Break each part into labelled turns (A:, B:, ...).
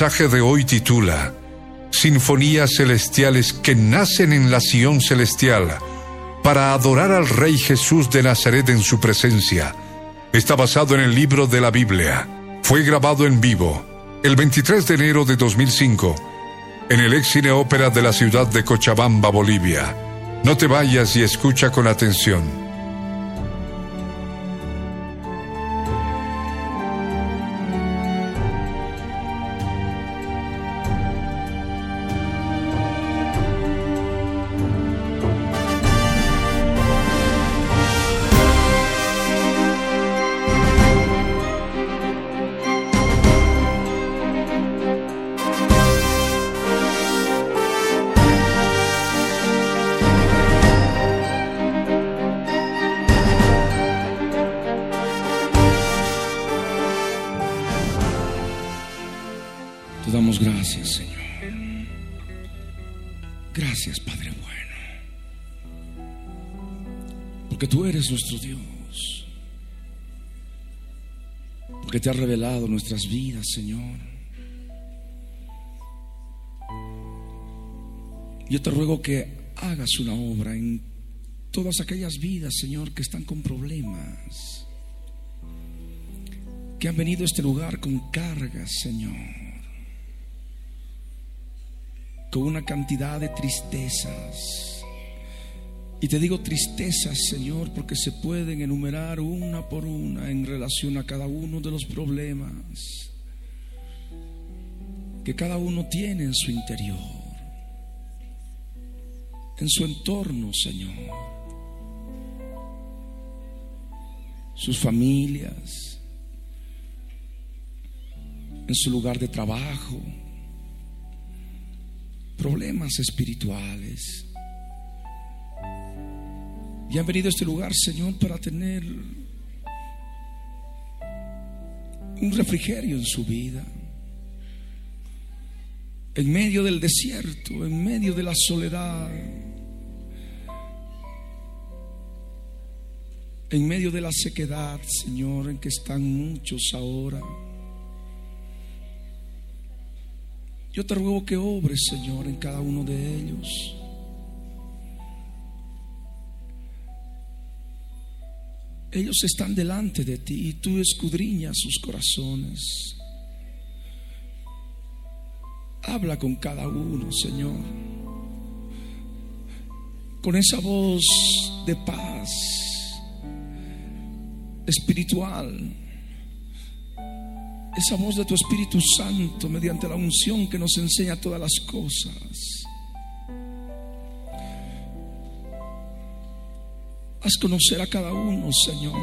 A: Mensaje de hoy titula Sinfonías celestiales que nacen en la Sion celestial para adorar al Rey Jesús de Nazaret en su presencia. Está basado en el libro de la Biblia. Fue grabado en vivo el 23 de enero de 2005 en el ex cine ópera de la ciudad de Cochabamba, Bolivia. No te vayas y escucha con atención.
B: Te has revelado nuestras vidas, Señor. Yo te ruego que hagas una obra en todas aquellas vidas, Señor, que están con problemas. Que han venido a este lugar con cargas, Señor con una cantidad de tristezas. Y te digo tristezas, Señor, porque se pueden enumerar una por una en relación a cada uno de los problemas que cada uno tiene en su interior, en su entorno, Señor. Sus familias, en su lugar de trabajo problemas espirituales. Y han venido a este lugar, Señor, para tener un refrigerio en su vida. En medio del desierto, en medio de la soledad, en medio de la sequedad, Señor, en que están muchos ahora. Yo te ruego que obres, Señor, en cada uno de ellos. Ellos están delante de ti y tú escudriñas sus corazones. Habla con cada uno, Señor. Con esa voz de paz espiritual esa voz de tu Espíritu Santo mediante la unción que nos enseña todas las cosas. Haz conocer a cada uno, Señor,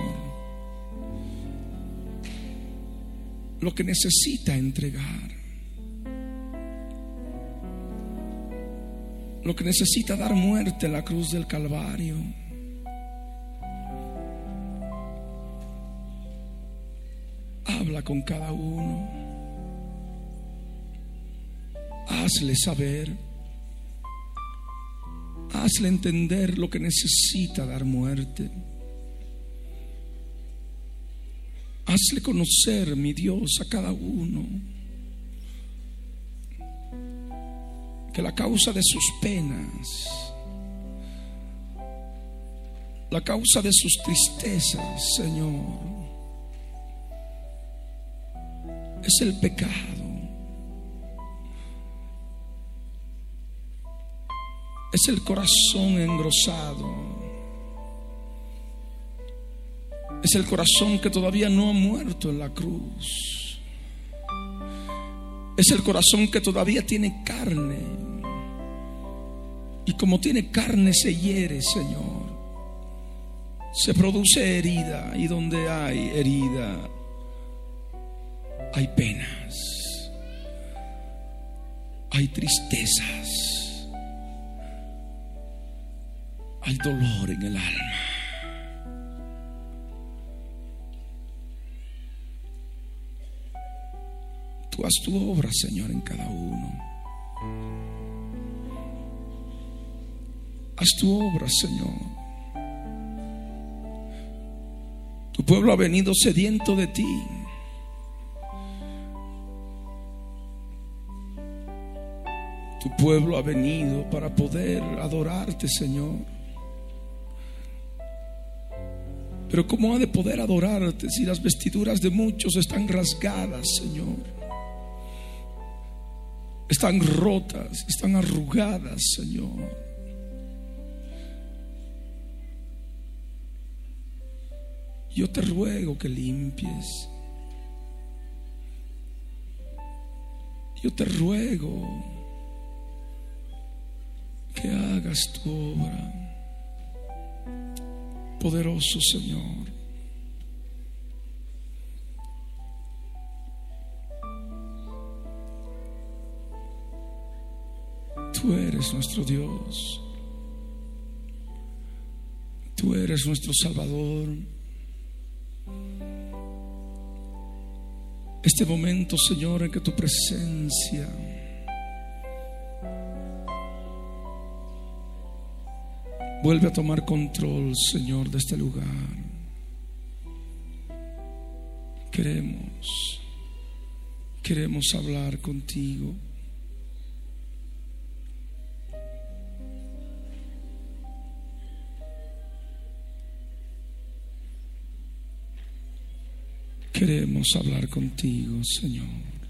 B: lo que necesita entregar, lo que necesita dar muerte en la cruz del Calvario. Habla con cada uno. Hazle saber. Hazle entender lo que necesita dar muerte. Hazle conocer, mi Dios, a cada uno. Que la causa de sus penas, la causa de sus tristezas, Señor, es el pecado. Es el corazón engrosado. Es el corazón que todavía no ha muerto en la cruz. Es el corazón que todavía tiene carne. Y como tiene carne se hiere, Señor. Se produce herida y donde hay herida hay penas, hay tristezas, hay dolor en el alma. Tú haz tu obra, Señor, en cada uno. Haz tu obra, Señor. Tu pueblo ha venido sediento de ti. Tu pueblo ha venido para poder adorarte, Señor. Pero ¿cómo ha de poder adorarte si las vestiduras de muchos están rasgadas, Señor? Están rotas, están arrugadas, Señor. Yo te ruego que limpies. Yo te ruego que hagas tu obra. Poderoso Señor. Tú eres nuestro Dios. Tú eres nuestro Salvador. Este momento, Señor, en que tu presencia vuelve a tomar control, Señor, de este lugar. Queremos, queremos hablar contigo. Queremos hablar contigo, Señor.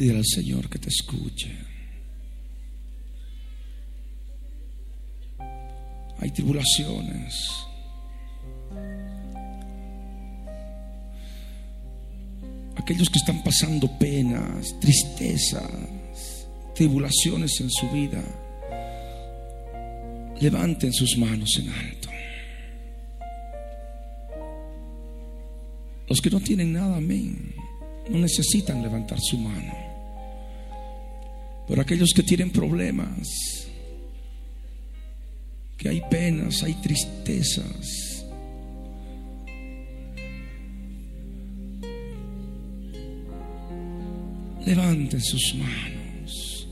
B: Pide al Señor que te escuche. Hay tribulaciones. aquellos que están pasando penas, tristezas, tribulaciones en su vida, levanten sus manos en alto. Los que no tienen nada, amén, no necesitan levantar su mano. Pero aquellos que tienen problemas, que hay penas, hay tristezas, levanten sus manos.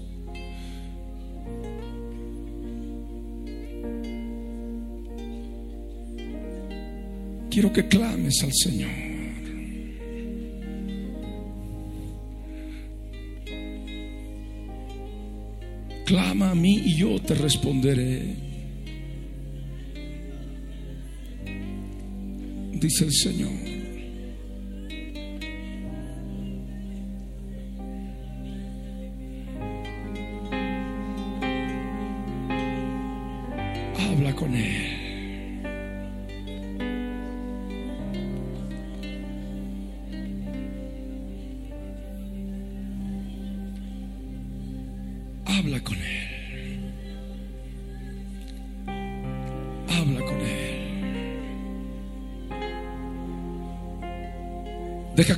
B: Quiero que clames al Señor. Clama a mí y yo te responderé. Dice el Señor.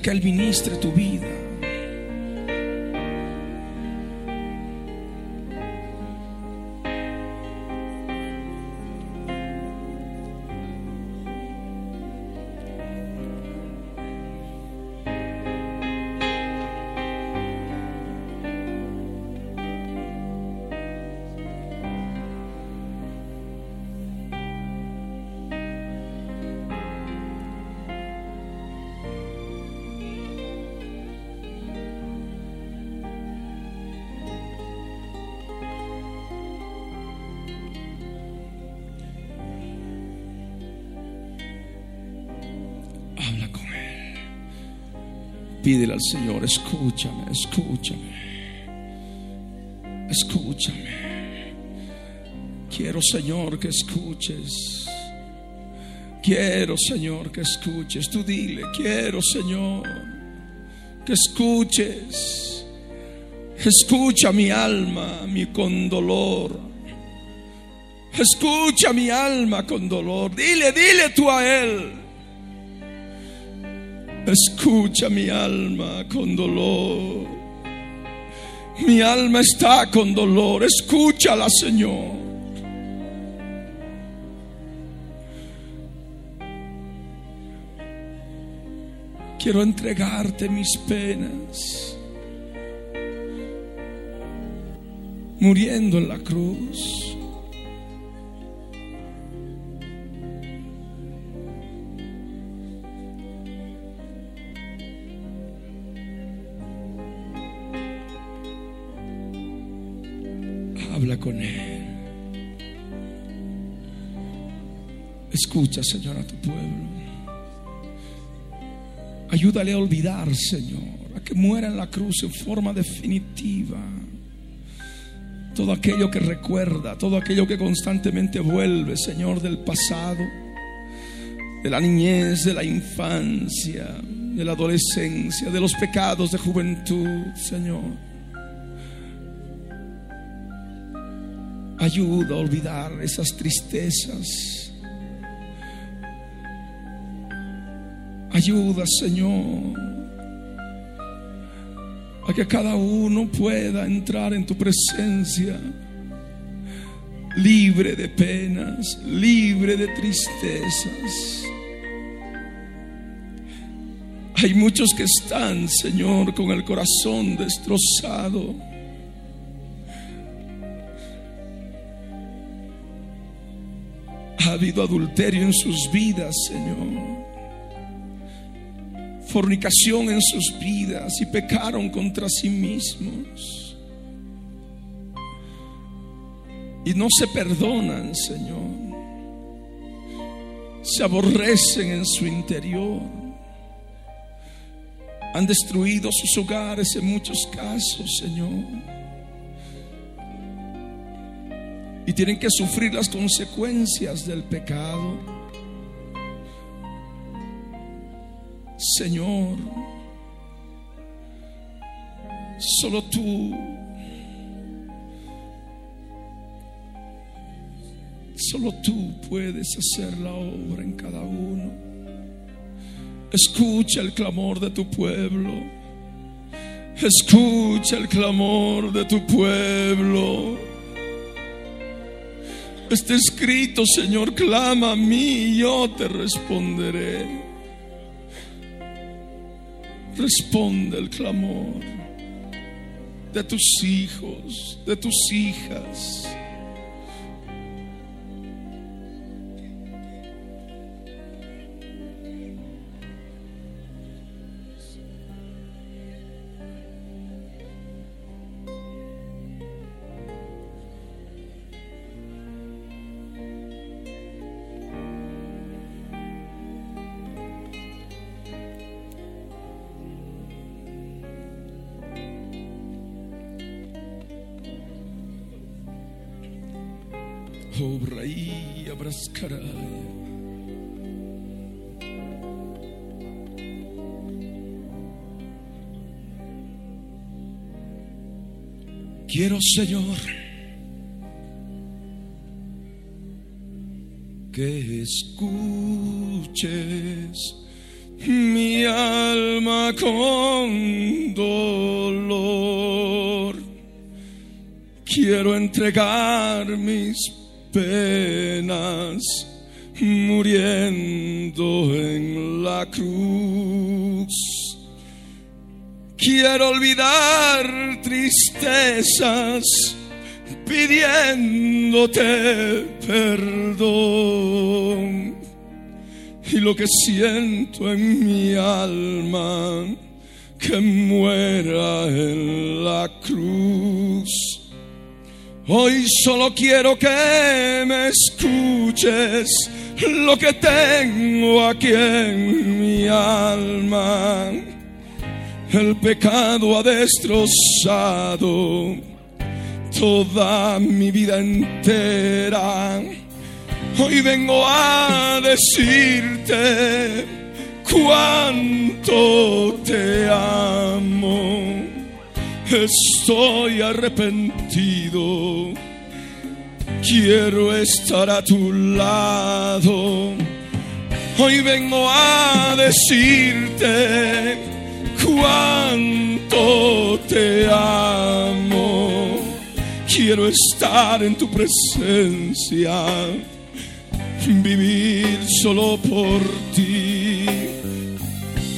B: Que Él ministre tu vida. Señor, escúchame, escúchame. Escúchame. Quiero, Señor, que escuches. Quiero, Señor, que escuches. Tú dile, quiero, Señor, que escuches. Escucha mi alma, mi con dolor. Escucha mi alma con dolor. Dile, dile tú a Él. Escucha mi alma con dolor. Mi alma está con dolor. Escúchala, Señor. Quiero entregarte mis penas. Muriendo en la cruz. Habla con Él. Escucha, Señor, a tu pueblo. Ayúdale a olvidar, Señor, a que muera en la cruz en forma definitiva. Todo aquello que recuerda, todo aquello que constantemente vuelve, Señor, del pasado, de la niñez, de la infancia, de la adolescencia, de los pecados de juventud, Señor. Ayuda a olvidar esas tristezas Ayuda, Señor, a que cada uno pueda entrar en tu presencia libre de penas, libre de tristezas. Hay muchos que están, Señor, con el corazón destrozado. Habido adulterio en sus vidas, Señor fornicación en sus vidas y pecaron contra sí mismos. Y no se perdonan, Señor. Se aborrecen en su interior. Han destruido sus hogares en muchos casos, Señor. Y tienen que sufrir las consecuencias del pecado. Señor, solo tú, solo tú puedes hacer la obra en cada uno. Escucha el clamor de tu pueblo. Escucha el clamor de tu pueblo. Está escrito, Señor, clama a mí y yo te responderé. Responde el clamor de tus hijos, de tus hijas. Quiero, Señor, que escuches mi alma con dolor. Quiero entregar mis penas muriendo en la cruz. Quiero olvidar tristezas pidiéndote perdón. Y lo que siento en mi alma, que muera en la cruz Hoy solo quiero que me escuches lo que tengo aquí en mi alma. El pecado ha destrozado toda mi vida entera. Hoy vengo a decirte cuánto te amo. Estoy arrepentido. Quiero estar a tu lado. Hoy vengo a decirte cuánto te amo. Quiero estar en tu presencia, vivir solo por ti.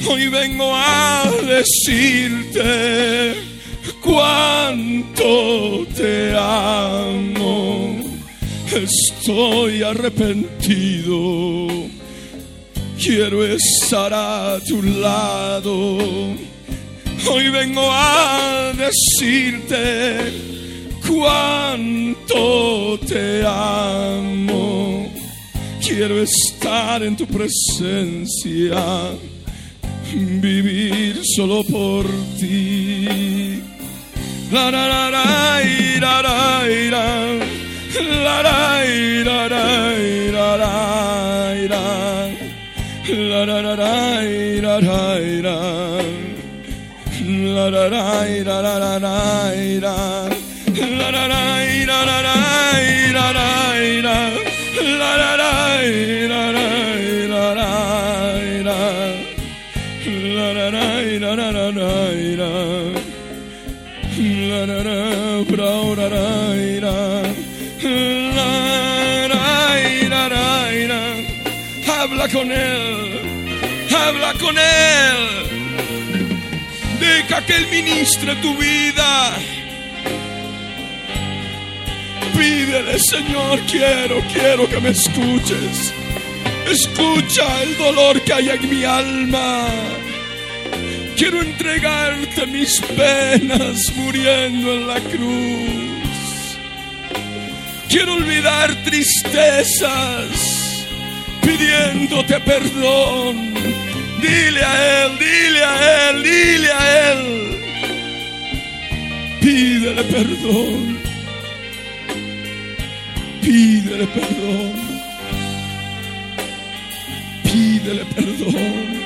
B: Hoy vengo a decirte cuánto te amo. Estoy arrepentido. Quiero estar a tu lado. Hoy vengo a decirte cuánto te amo. Quiero estar en tu presencia, vivir solo por ti. La la la la la la la la la la la la la la la. la la la la la la la. La la la la la la la la la la. la la la la la la la. La la la la la la la. La la la la la la la habla con él habla con él, deja que él ministre tu vida. Pídele, Señor, quiero, quiero que me escuches. Escucha el dolor que hay en mi alma. Quiero entregarte mis penas muriendo en la cruz. Quiero olvidar tristezas pidiéndote perdón. Dile a Él, dile a Él, dile a Él. Pídele perdón. Pídele perdón. Pídele perdón.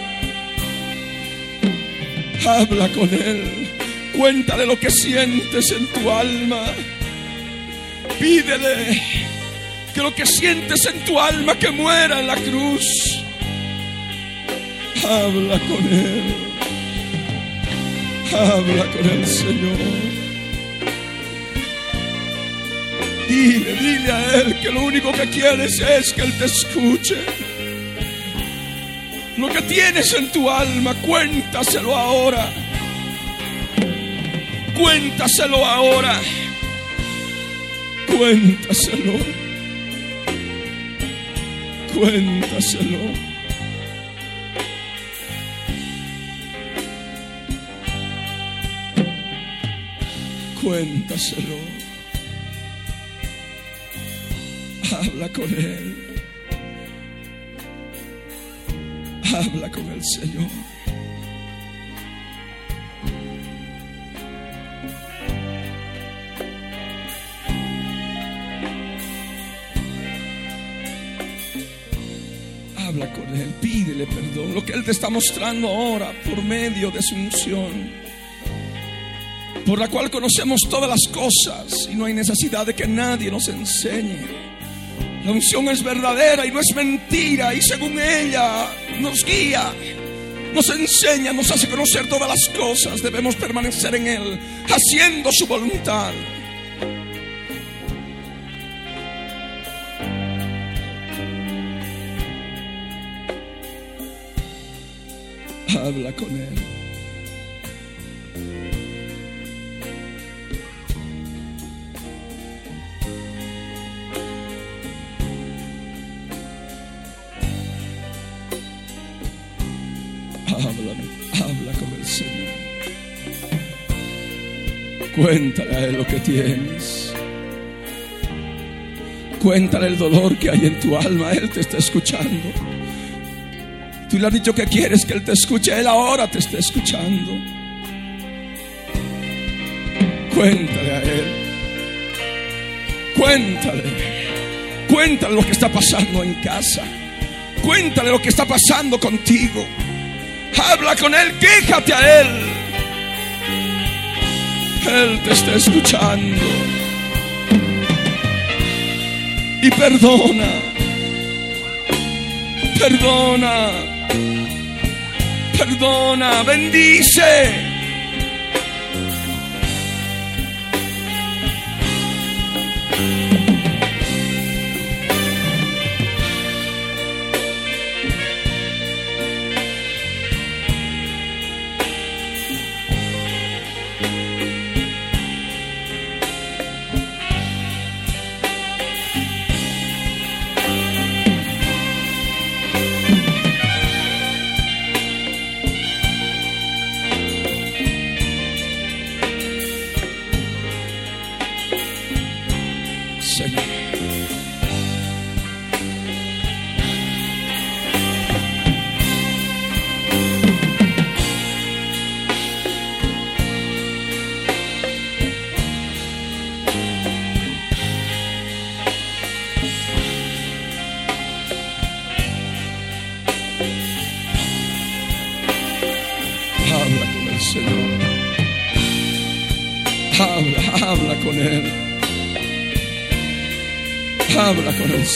B: Habla con Él. Cuéntale lo que sientes en tu alma. Pídele que lo que sientes en tu alma que muera en la cruz. Habla con Él. Habla con el Señor. Dile, dile a Él que lo único que quieres es que Él te escuche. Lo que tienes en tu alma, cuéntaselo ahora. Cuéntaselo ahora. Cuéntaselo. Cuéntaselo. Cuéntaselo. Habla con Él. Habla con el Señor. Habla con Él, pídele perdón. Lo que Él te está mostrando ahora por medio de su unción, por la cual conocemos todas las cosas y no hay necesidad de que nadie nos enseñe. La unción es verdadera y no es mentira y según ella nos guía, nos enseña, nos hace conocer todas las cosas. Debemos permanecer en Él, haciendo su voluntad. Habla con Él. Cuéntale lo que tienes. Cuéntale el dolor que hay en tu alma. Él te está escuchando. Tú le has dicho que quieres que Él te escuche. Él ahora te está escuchando. Cuéntale a Él. Cuéntale. Cuéntale lo que está pasando en casa. Cuéntale lo que está pasando contigo. Habla con Él, quéjate a Él. Él te está escuchando. Y perdona. Perdona. Perdona. Bendice.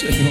B: Habla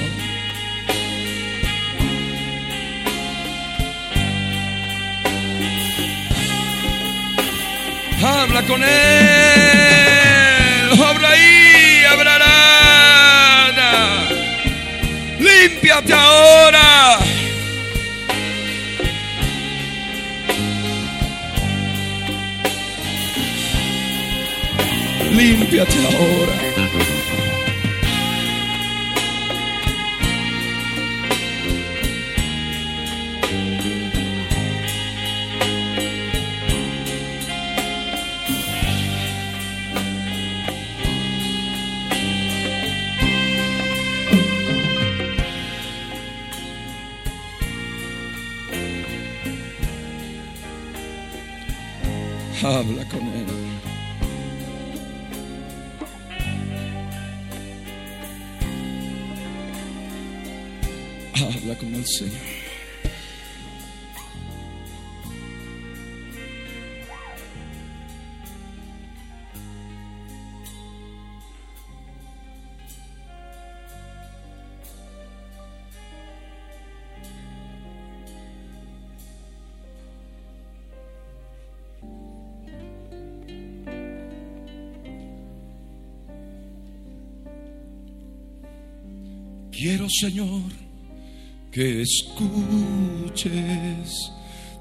B: Quiero, Señor, que escuches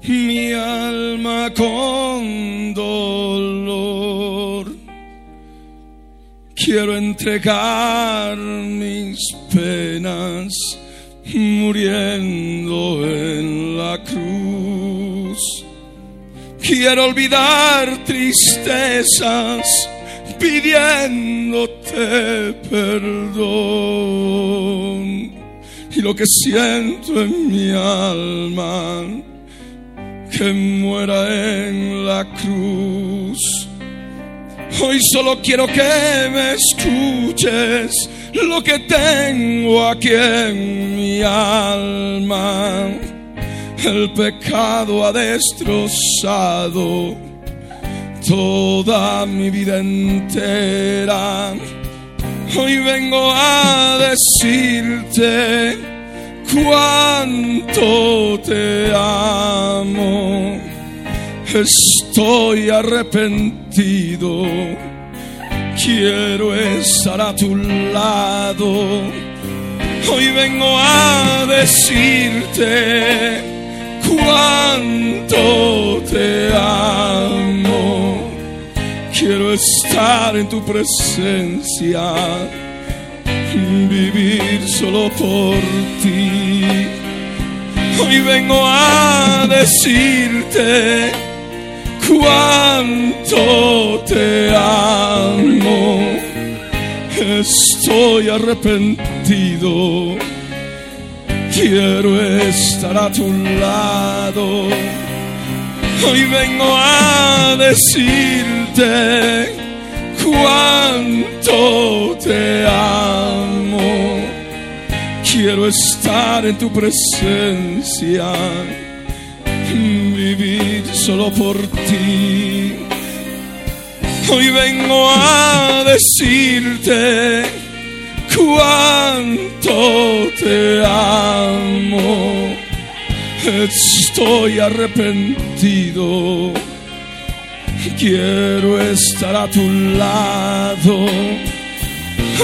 B: mi alma con dolor. Quiero entregar mis penas muriendo en la cruz. Quiero olvidar tristezas pidiéndote perdón. Y lo que siento en mi alma, que muera en la cruz. Hoy solo quiero que me escuches lo que tengo aquí en mi alma. El pecado ha destrozado toda mi vida entera. Hoy vengo a decirte cuánto te amo. Estoy arrepentido. Quiero estar a tu lado. Hoy vengo a decirte cuánto te amo. Quiero estar en tu presencia, vivir solo por ti. Hoy vengo a decirte cuánto te amo. Estoy arrepentido, quiero estar a tu lado Hoy vengo a decirte cuánto te amo. Quiero estar en tu presencia, vivir solo por ti. Hoy vengo a decirte cuánto te amo Estoy arrepentido. Quiero estar a tu lado.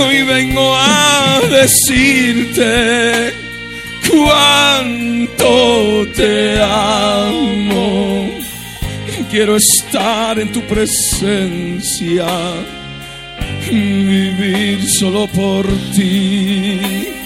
B: Hoy vengo a decirte cuánto te amo. Quiero estar en tu presencia, vivir solo por ti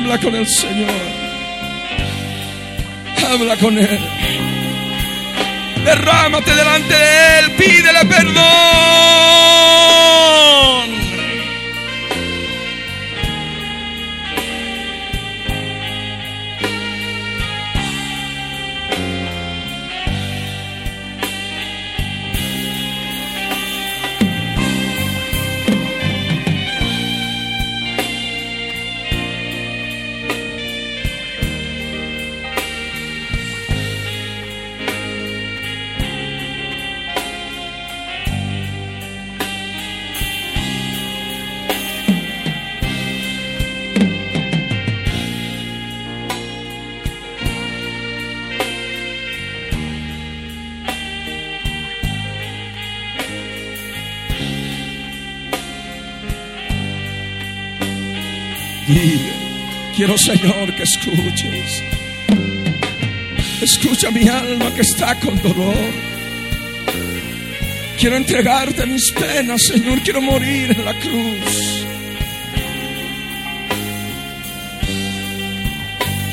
B: Habla con el Señor. Habla con Él. Derrámate delante de Él. Pídele perdón. quiero, Señor, que escuches. Escucha mi alma que está con dolor. Quiero entregarte mis penas, Señor. Quiero morir en la cruz.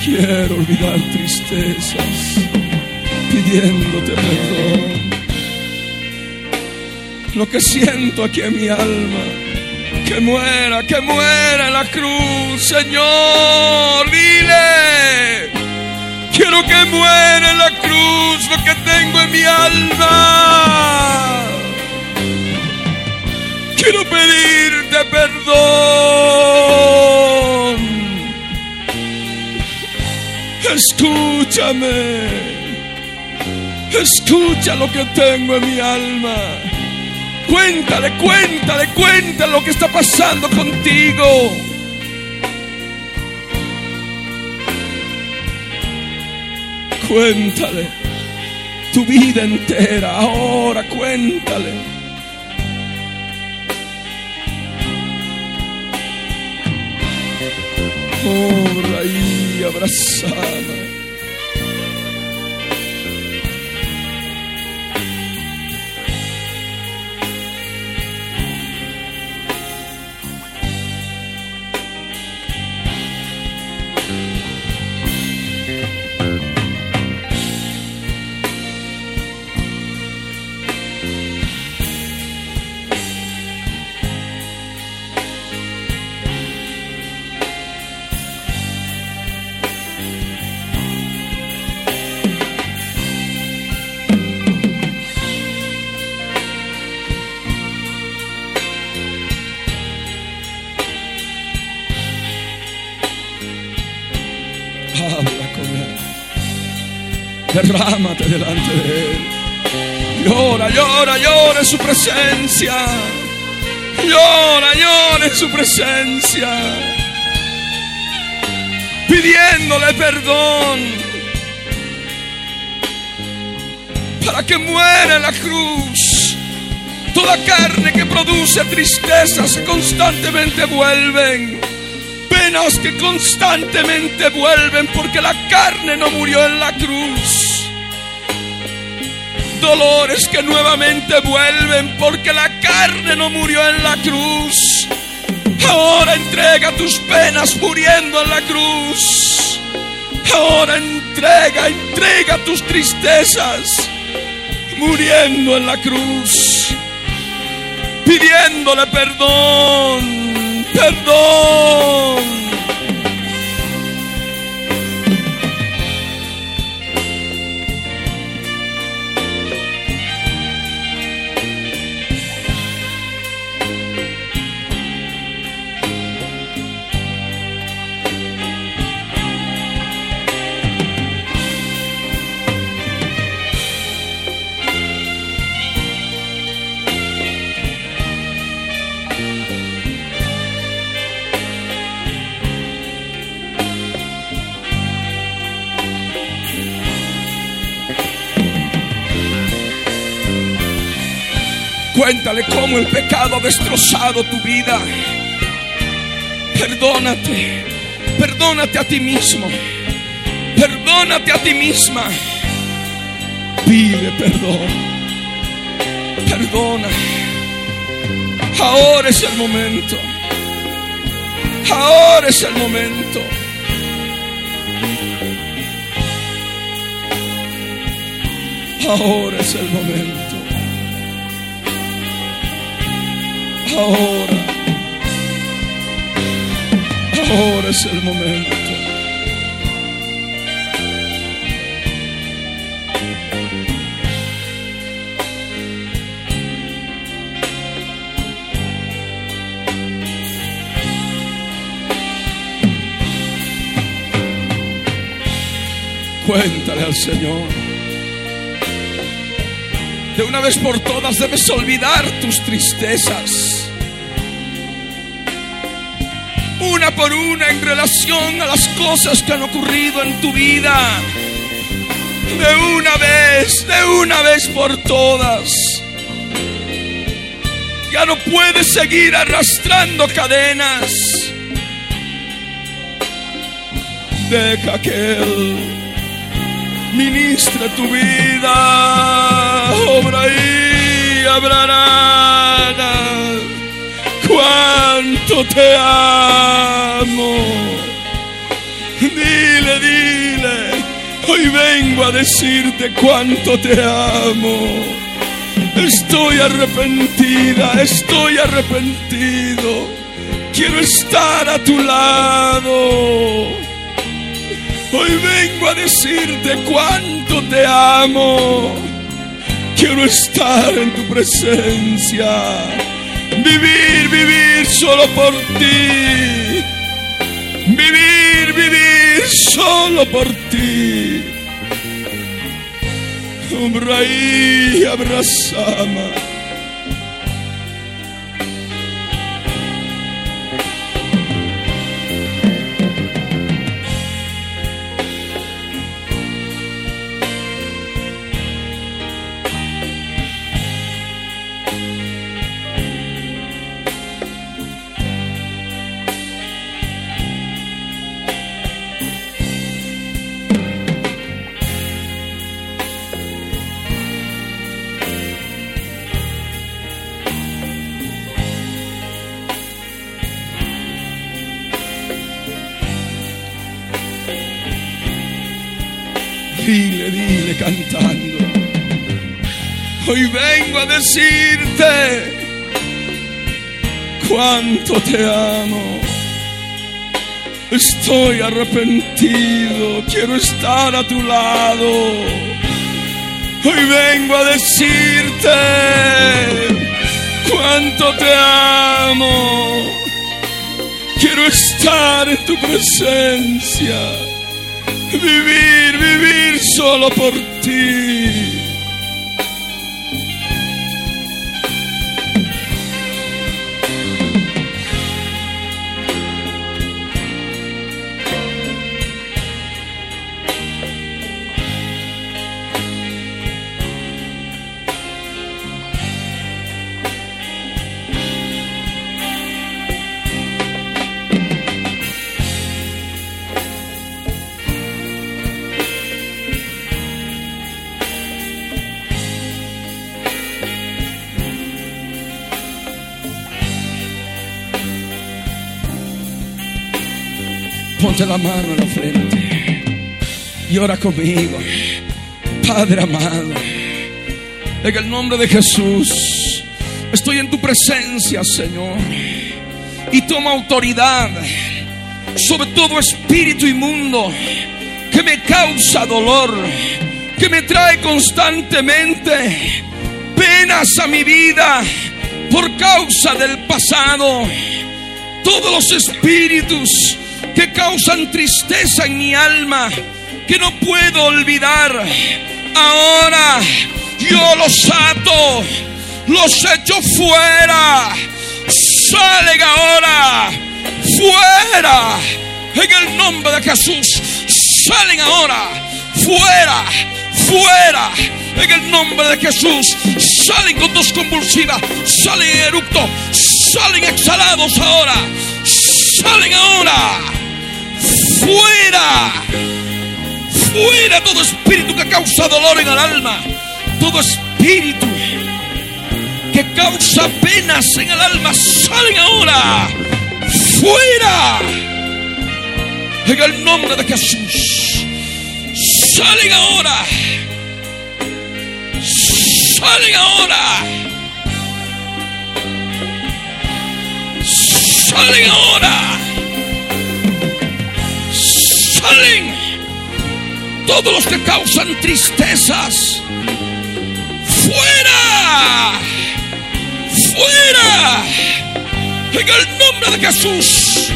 B: Quiero olvidar tristezas, pidiéndote perdón. Lo que siento aquí en mi alma que muera, que muera en la cruz, Señor. Dile, quiero que muera en la cruz lo que tengo en mi alma. Quiero pedirte perdón. Escúchame. Escucha lo que tengo en mi alma. Cuéntale, cuéntale, cuéntale lo que está pasando contigo. Cuéntale tu vida entera, ahora cuéntale. Oh, raí abrazada. Derrámate delante de Él. Llora, llora, llora en su presencia. Llora, llora en su presencia. Pidiéndole perdón. Para que muera en la cruz. Toda carne que produce tristezas constantemente vuelven. Penas que constantemente vuelven porque la carne no murió en la cruz dolores que nuevamente vuelven porque la carne no murió en la cruz. Ahora entrega tus penas muriendo en la cruz. Ahora entrega, entrega tus tristezas muriendo en la cruz. Pidiéndole perdón, perdón. Cuéntale cómo el pecado ha destrozado tu vida. Perdónate, perdónate a ti mismo, perdónate a ti misma. Pide perdón, perdona. Ahora es el momento, ahora es el momento. Ahora es el momento. Ahora. Ahora es el momento. Cuéntale al Señor. De una vez por todas debes olvidar tus tristezas por una en relación a las cosas que han ocurrido en tu vida. De una vez, de una vez por todas. Ya no puedes seguir arrastrando cadenas. Deja que Él ministre tu vida. Obra y hablará cuánto te amo. Dile, dile, hoy vengo a decirte cuánto te amo. Estoy arrepentida, estoy arrepentido. Quiero estar a tu lado. Hoy vengo a decirte cuánto te amo. Quiero estar en tu presencia. Vivir, vivir solo por ti. Vivir, vivir solo por ti. y abrazama. Vengo a decirte cuánto te amo. Estoy arrepentido, quiero estar a tu lado. Hoy vengo a decirte cuánto te amo. Quiero estar en tu presencia vivir, vivir solo por ti. Mano en la frente y ora conmigo. Padre amado, en el nombre de Jesús, estoy en tu presencia, Señor, y toma autoridad sobre todo espíritu inmundo que me causa dolor, que me trae constantemente penas a mi vida por causa del pasado. Todos los espíritus que causan tristeza en mi alma, que no puedo olvidar, ahora yo los ato, los echo fuera. Salen ahora, fuera, en el nombre de Jesús. Salen ahora, fuera, fuera, en el nombre de Jesús. Salen con tos convulsiva, salen en eructo, salen exhalados ahora, salen ahora, fuera, fuera todo espíritu que causa dolor en el alma, todo espíritu que causa penas en el alma, salen ahora, fuera, en el nombre de Jesús, salen ahora salen ahora. Salen ahora. Salen todos los que causan tristezas. Fuera. Fuera. En el nombre de Jesús.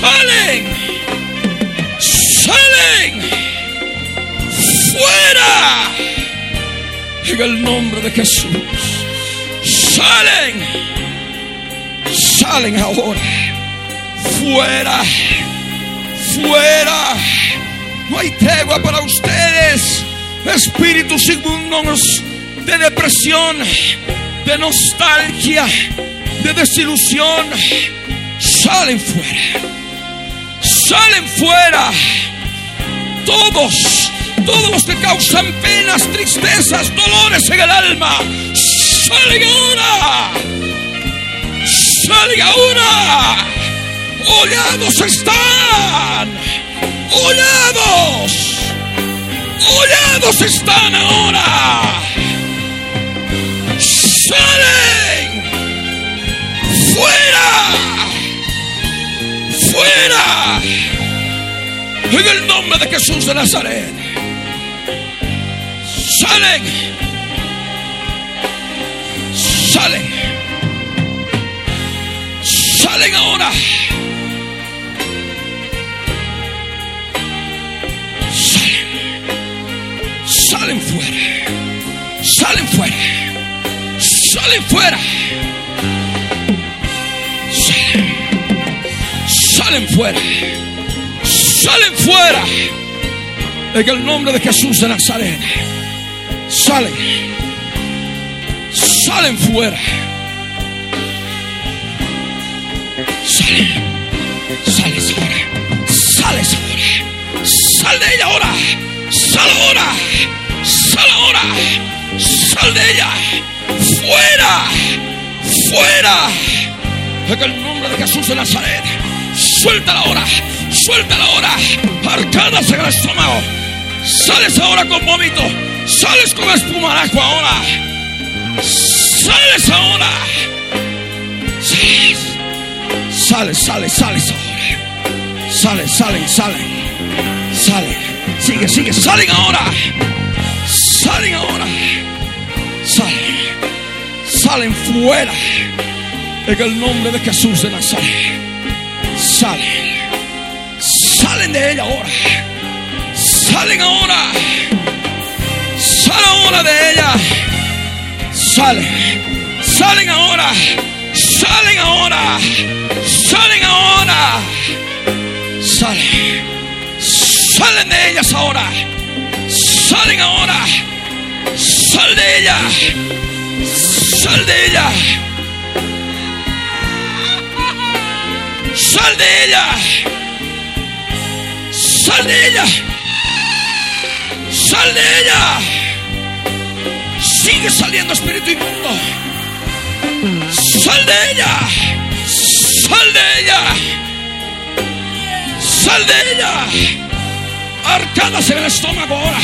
B: Salen. Salen. Fuera en el nombre de Jesús. Salen, salen ahora. Fuera, fuera. No hay tregua para ustedes. Espíritus inmundos de depresión, de nostalgia, de desilusión. Salen fuera. Salen fuera. Todos todos los que causan penas, tristezas, dolores en el alma, salen ahora. Salen ahora. Hollados están. Hollados. Hollados están ahora. Salen. Fuera. Fuera. En el nombre de Jesús de Nazaret salen, salen, salen ahora. Salen fuera, salen fuera, salen fuera. Salen, salen fuera, salen fuera. En el nombre de Jesús de Nazaret salen, salen fuera. Salen, sales ahora, sales ahora, sal de ella ahora, sal ahora, sal ahora, sal de ella, fuera, fuera. En el nombre de Jesús de Nazaret, suéltala ahora, suéltala ahora, arcadas en el estómago, sales ahora con vómito Sales con espumarajo ahora. Sales ahora. Sales. Sales, sales, sales ahora. Sales, salen, salen. Salen. Sigue, sigue. Salen ahora. Salen ahora. Salen. Salen fuera. En el nombre de Jesús de Nazaret. Salen. Salen de ella ahora. Salen ahora. Sale ahora de ella. Salen. Salen ahora. Salen ahora. Salen ahora. Salen. Salen de ellas ahora. Salen ahora. Sal de ella. Sal de ella. Sal de ella. Sal de ella. Sal de ella. Sigue saliendo espíritu inmundo. Sal de ella. Sal de ella. Sal de ella. Arcadas en el estómago ahora.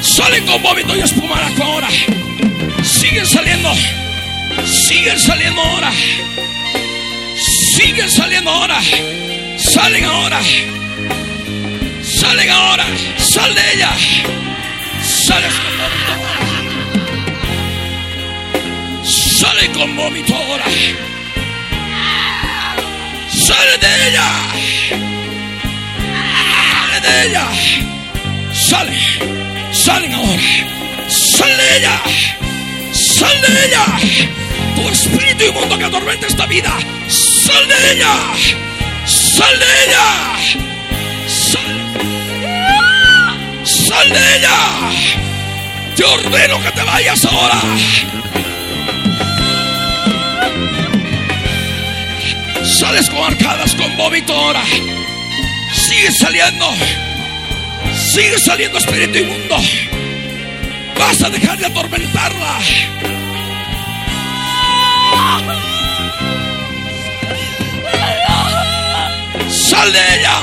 B: Salen con vómito y espumaraco ahora. Siguen saliendo. Siguen saliendo ahora. Siguen saliendo ahora. Salen ahora. Salen ahora. Sal de ella. Sales con vómito. Sale con vómito ahora. Sale de ella. De ella. Sale. Salen ahora. Sale de ella. Sal de ella. Tu espíritu inmundo que atormenta esta vida. Sal de ella. Sal de ella. Sal. Sal de ella. Te ordeno que te vayas ahora. Sales con arcadas, con vómito ahora. Sigue saliendo. Sigue saliendo espíritu inmundo. Vas a dejar de atormentarla. Sal de ella.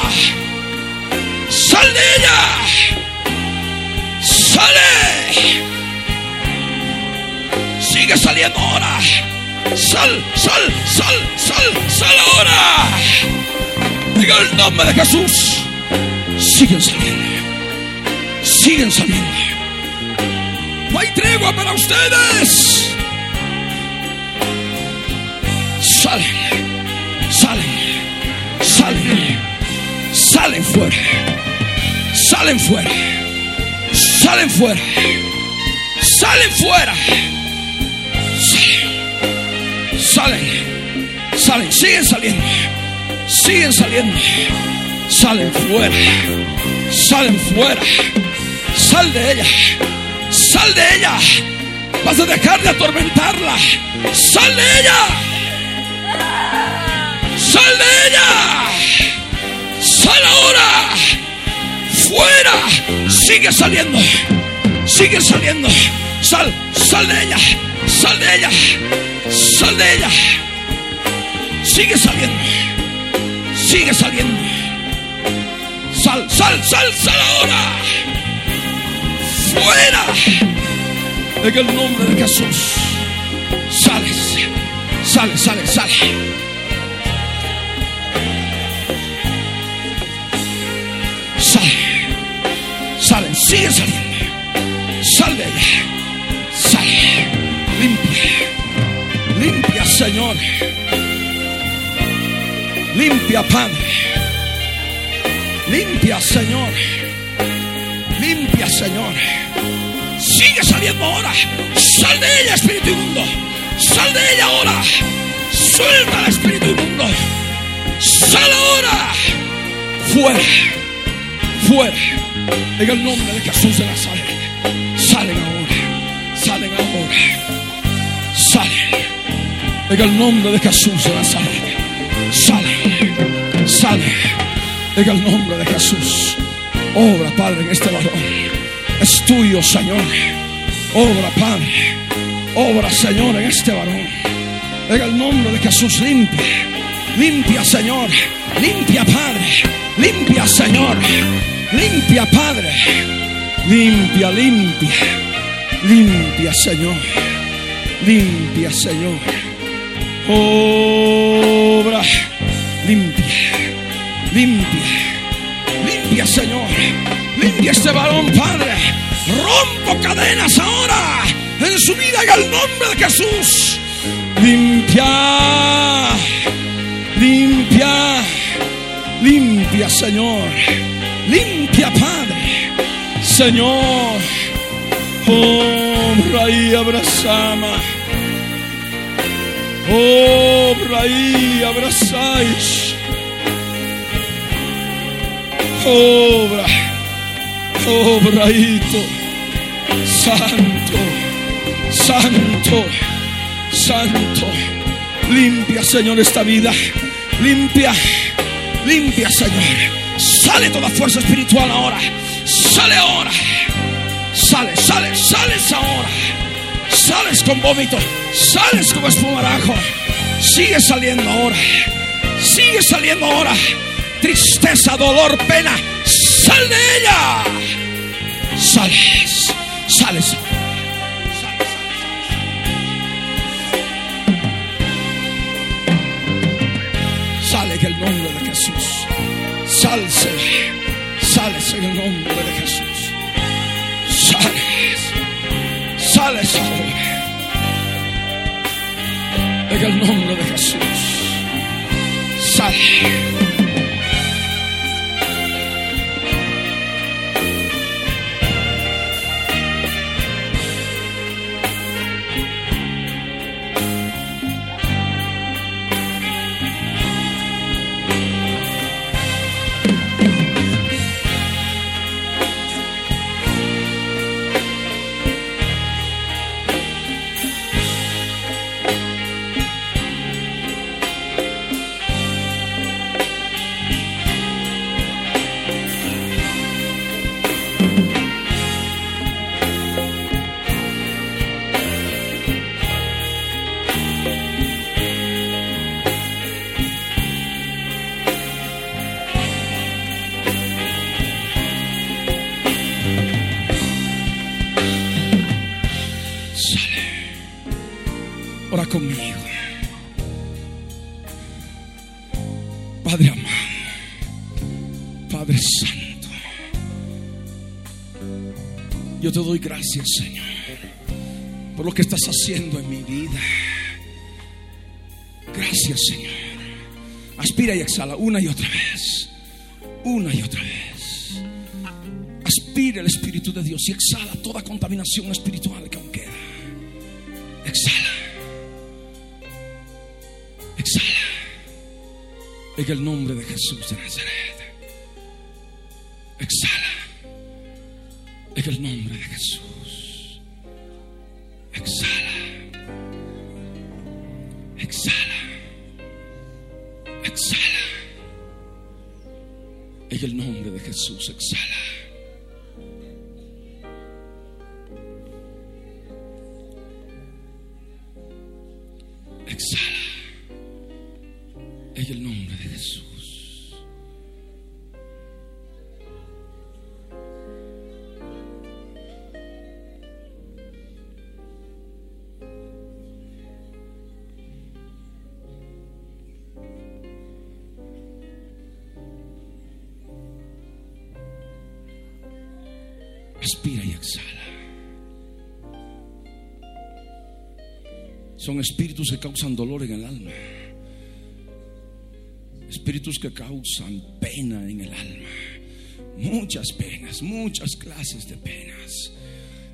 B: Sal de ella. Sale. Sigue saliendo ahora. Sal, sal, sal, sal, sal ahora. Diga el nombre de Jesús. Siguen saliendo. Siguen saliendo. No hay tregua para ustedes. Salen, salen, salen, salen fuera, salen fuera, salen fuera, salen fuera, salen, salen, salen, siguen saliendo, siguen saliendo, salen fuera, salen fuera, sal de ella, sal de ella, vas a dejar de atormentarla, sal de ella. ¡Sal de ella! ¡Sal ahora! ¡Fuera! Sigue saliendo. Sigue saliendo. Sal, sal de ella. Sal de ella. Sal de ella. Sigue saliendo. Sigue saliendo. Sal, sal, sal, sal ahora. Fuera. En el nombre de Jesús. Sales. Sale, sale, sale. Sale. Salen, sigue saliendo. Sal de ella. Sale. Limpia. Limpia, Señor. Limpia, Padre. Limpia, Señor. Limpia, Señor. Sigue saliendo ahora. Sal de ella, Espíritu inmundo. Sal de ella ahora. Suelta al Espíritu inmundo. Sal ahora. Fuera. Fuera. En el nombre de Jesús de Nazaret. Salen ahora. Salen ahora. Salen. En el nombre de Jesús de Nazaret. Salen. En el nombre de Jesús. Obra, Padre, en este varón. Es tuyo, Señor. Obra, Padre. Obra, Señor, en este varón. En el nombre de Jesús, limpia. Limpia, Señor. Limpia, Padre. Limpia, Señor. Limpia, Padre. Limpia, limpia. Limpia, Señor. Limpia, Señor. Obra. Limpia. Limpia. Limpia, Señor. Limpia este varón, Padre. Rompo cadenas ahora en su vida en el nombre de Jesús. Limpia. Limpia. Limpia, Señor. Limpia, Padre. Señor. Obra y abrazama. Obra y abrazáis. Obra. Obraito. Santo. Santo. Santo. Limpia, Señor, esta vida. Limpia. Limpia, Señor. Sale toda fuerza espiritual ahora. Sale ahora. Sale, sale, sales ahora. Sales con vómito. Sales con espumarajo. Sigue saliendo ahora. Sigue saliendo ahora. Tristeza, dolor, pena, sal de ella. Sales, sales. Sale en el nombre de Jesús. Salse, sales en el nombre de Jesús. Sales, sales. En el nombre de Jesús. Sale. Te doy gracias, Señor, por lo que estás haciendo en mi vida. Gracias, Señor. Aspira y exhala una y otra vez. Una y otra vez. Aspira el Espíritu de Dios y exhala toda contaminación espiritual que aún queda. Exhala. Exhala. En el nombre de Jesús de Nazaret. En el nombre de Jesús. Exhala. Exhala. Exhala. En el nombre de Jesús, exhala. Espíritus que causan dolor en el alma. Espíritus que causan pena en el alma. Muchas penas, muchas clases de penas.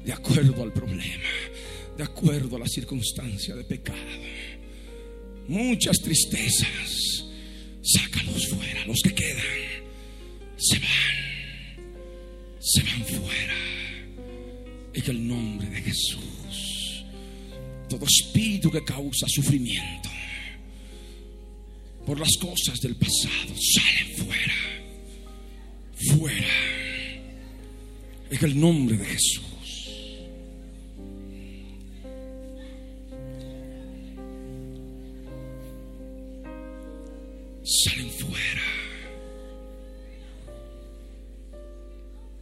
B: De acuerdo al problema, de acuerdo a la circunstancia de pecado. Muchas tristezas. Sácalos fuera, los que quedan. Se van. Se van fuera en el nombre de Jesús. Todo espíritu que causa sufrimiento por las cosas del pasado, salen fuera. Fuera. En el nombre de Jesús. Salen fuera.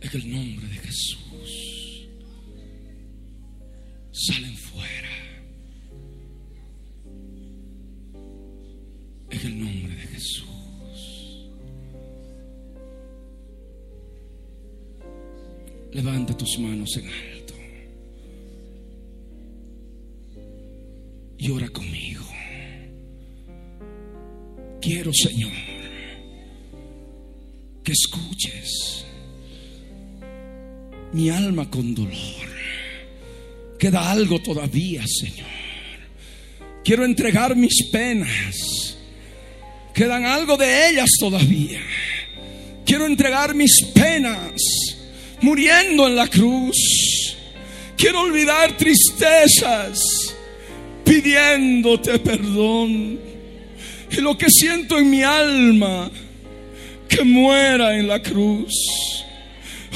B: En el nombre de Jesús. salen fuera. En el nombre de Jesús. Levanta tus manos en alto. Y ora conmigo. Quiero, Señor, que escuches mi alma con dolor Queda algo todavía, Señor. Quiero entregar mis penas. Quedan algo de ellas todavía. Quiero entregar mis penas muriendo en la cruz. Quiero olvidar tristezas pidiéndote perdón. Y lo que siento en mi alma, que muera en la cruz.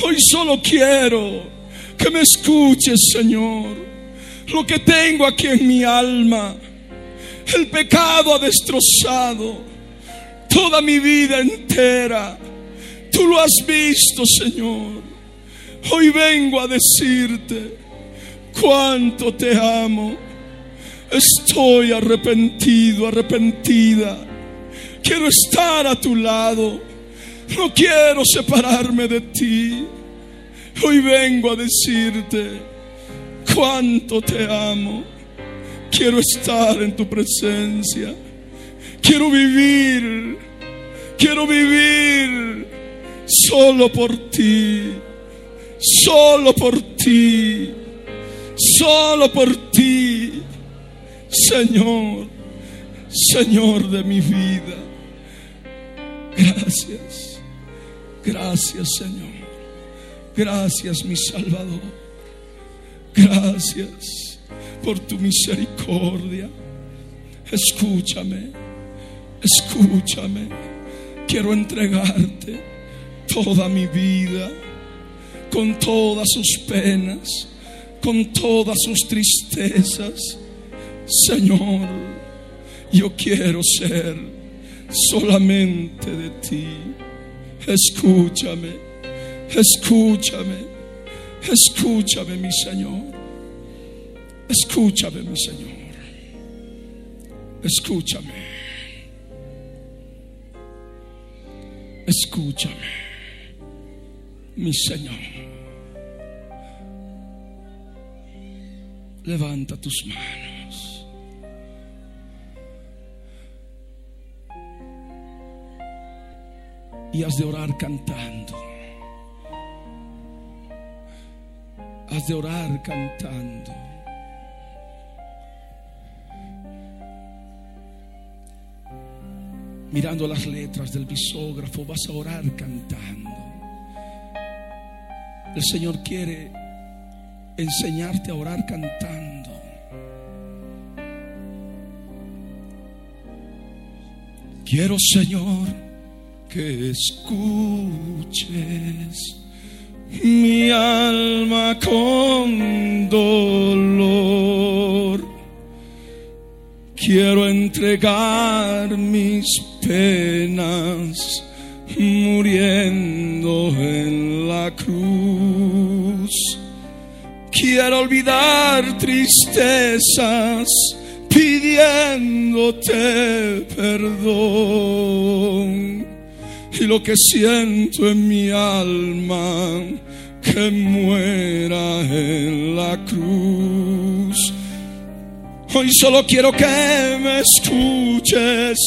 B: Hoy solo quiero que me escuches, Señor. Lo que tengo aquí en mi alma, el pecado ha destrozado. Toda mi vida entera. Tú lo has visto, Señor. Hoy vengo a decirte cuánto te amo. Estoy arrepentido, arrepentida. Quiero estar a tu lado. No quiero separarme de ti. Hoy vengo a decirte cuánto te amo. Quiero estar en tu presencia. Quiero vivir. Quiero vivir solo por ti. Solo por ti. Solo por ti. Señor. Señor de mi vida. Gracias. Gracias, Señor. Gracias, mi Salvador. Gracias por tu misericordia. Escúchame, escúchame. Quiero entregarte toda mi vida, con todas sus penas, con todas sus tristezas. Señor, yo quiero ser solamente de ti. Escúchame. Escúchame, escúchame mi Señor, escúchame mi Señor, escúchame, escúchame mi Señor. Levanta tus manos. Y has de orar cantando. Has de orar cantando. Mirando las letras del bisógrafo, vas a orar cantando. El Señor quiere enseñarte a orar cantando. Quiero, Señor, que escuches mi alma con dolor. Quiero entregar mis penas muriendo en la cruz. Quiero olvidar tristezas pidiéndote perdón y lo que siento en mi alma que muera en la cruz. Hoy solo quiero que me escuches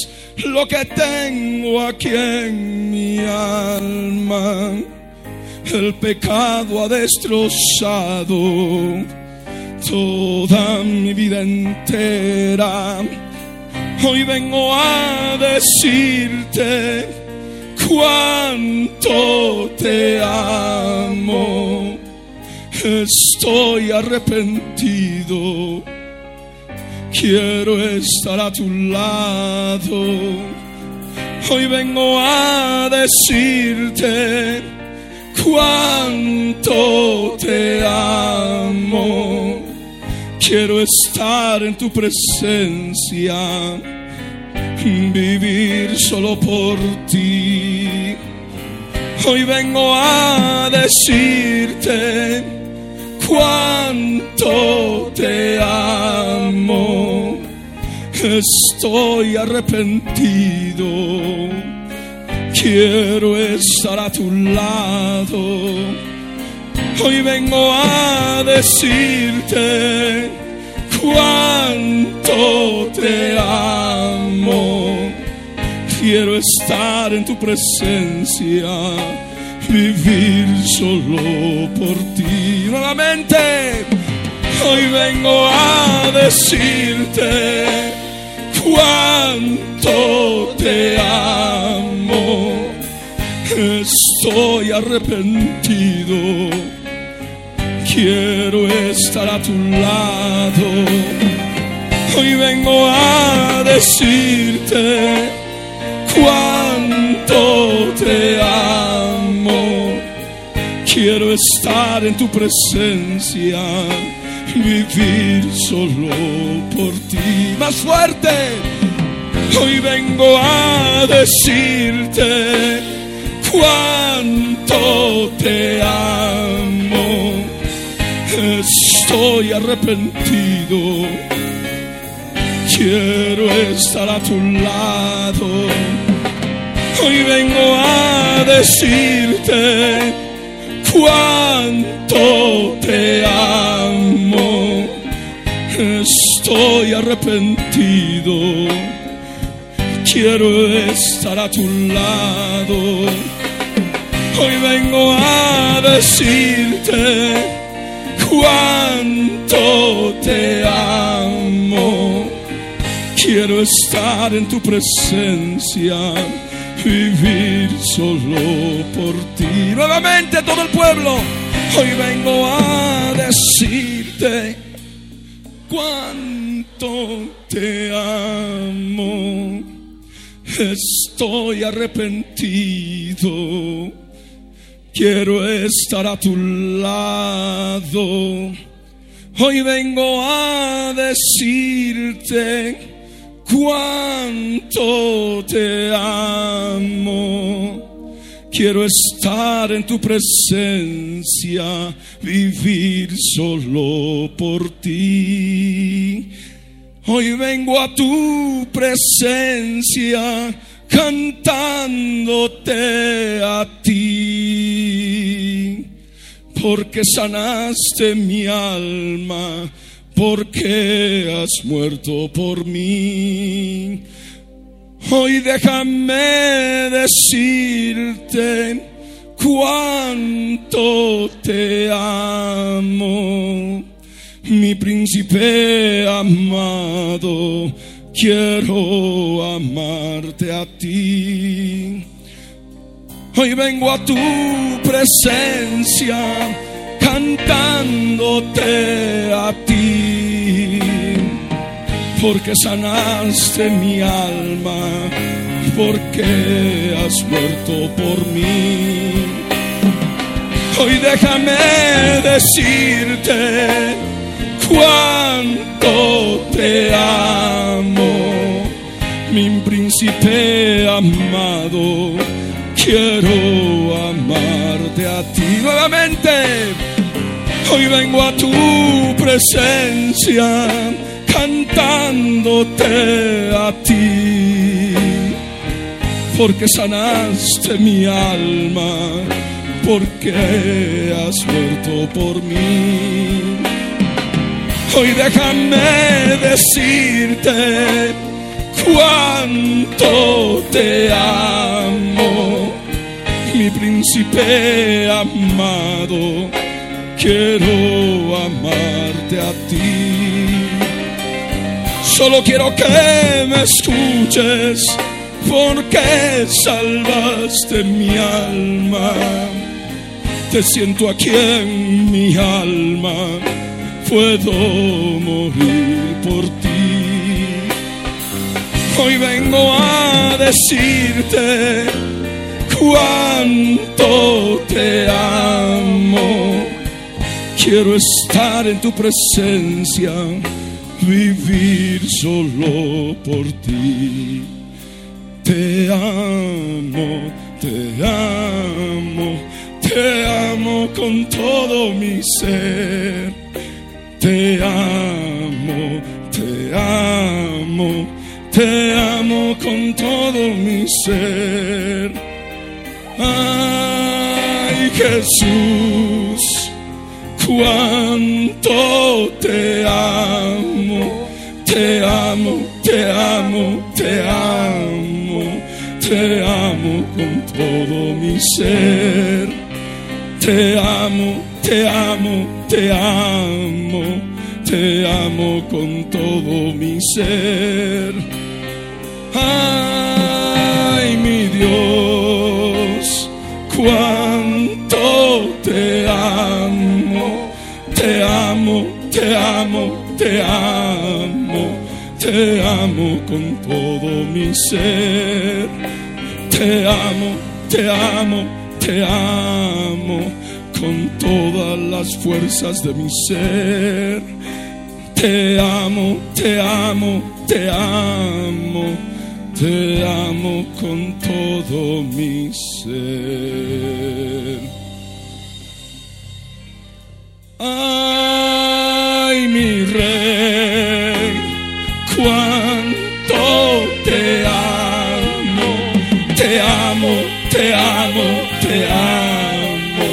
B: lo que tengo aquí en mi alma. El pecado ha destrozado toda mi vida entera. Hoy vengo a decirte cuánto te amo. Estoy arrepentido. Quiero estar a tu lado. Hoy vengo a decirte cuánto te amo. Quiero estar en tu presencia vivir solo por ti. Hoy vengo a decirte cuánto te amo. Estoy arrepentido. Quiero estar a tu lado. Hoy vengo a decirte cuánto te amo. Quiero estar en tu presencia, vivir solo por ti. Nuevamente, hoy vengo a decirte cuánto te amo. Estoy arrepentido quiero estar a tu lado. Hoy vengo a decirte cuánto te amo. Quiero estar en tu presencia, vivir solo por ti. Más fuerte. Hoy vengo a decirte cuánto te amo. Estoy arrepentido. Quiero estar a tu lado. Hoy vengo a decirte cuánto te amo. Estoy arrepentido quiero estar a tu lado. Hoy vengo a decirte cuánto te amo. Quiero estar en tu presencia, vivir solo por ti. Nuevamente todo el pueblo, hoy vengo a decirte cuánto te amo estoy arrepentido. Quiero estar a tu lado. Hoy vengo a decirte cuánto te amo. Quiero estar en tu presencia, vivir solo por ti. Hoy vengo a tu presencia cantándote a ti, porque sanaste mi alma, porque has muerto por mí. Hoy déjame decirte cuánto te amo mi príncipe amado, quiero amarte a ti. Hoy vengo a tu presencia cantándote a ti, porque sanaste mi alma, porque has muerto por mí. Hoy déjame decirte cuánto te amo, mi príncipe amado, quiero amarte a ti nuevamente. Hoy vengo a tu presencia cantándote a ti, porque sanaste mi alma, porque has muerto por mí. Hoy déjame decirte cuánto te amo, mi príncipe amado, quiero amarte a ti. Solo quiero que me escuches porque salvaste mi alma. Te siento aquí en mi alma puedo morir por ti. Hoy vengo a decirte cuánto te amo. Quiero estar en tu presencia, vivir solo por ti. Te amo, te amo, te amo con todo mi ser te amo, te amo, te amo con todo mi ser. Ay Jesús, cuánto te amo, te amo, te amo, te amo, te amo con todo mi ser. Te amo, te amo te amo, te amo con todo mi ser. Ay, mi Dios, cuánto amo, te amo, te amo con todo mi ser. Te amo, te amo, te amo con todas las fuerzas de mi ser. Te amo, te amo, te amo, te amo con todo mi ser. Ay, mi rey, cuánto te amo, te amo, te amo, te amo,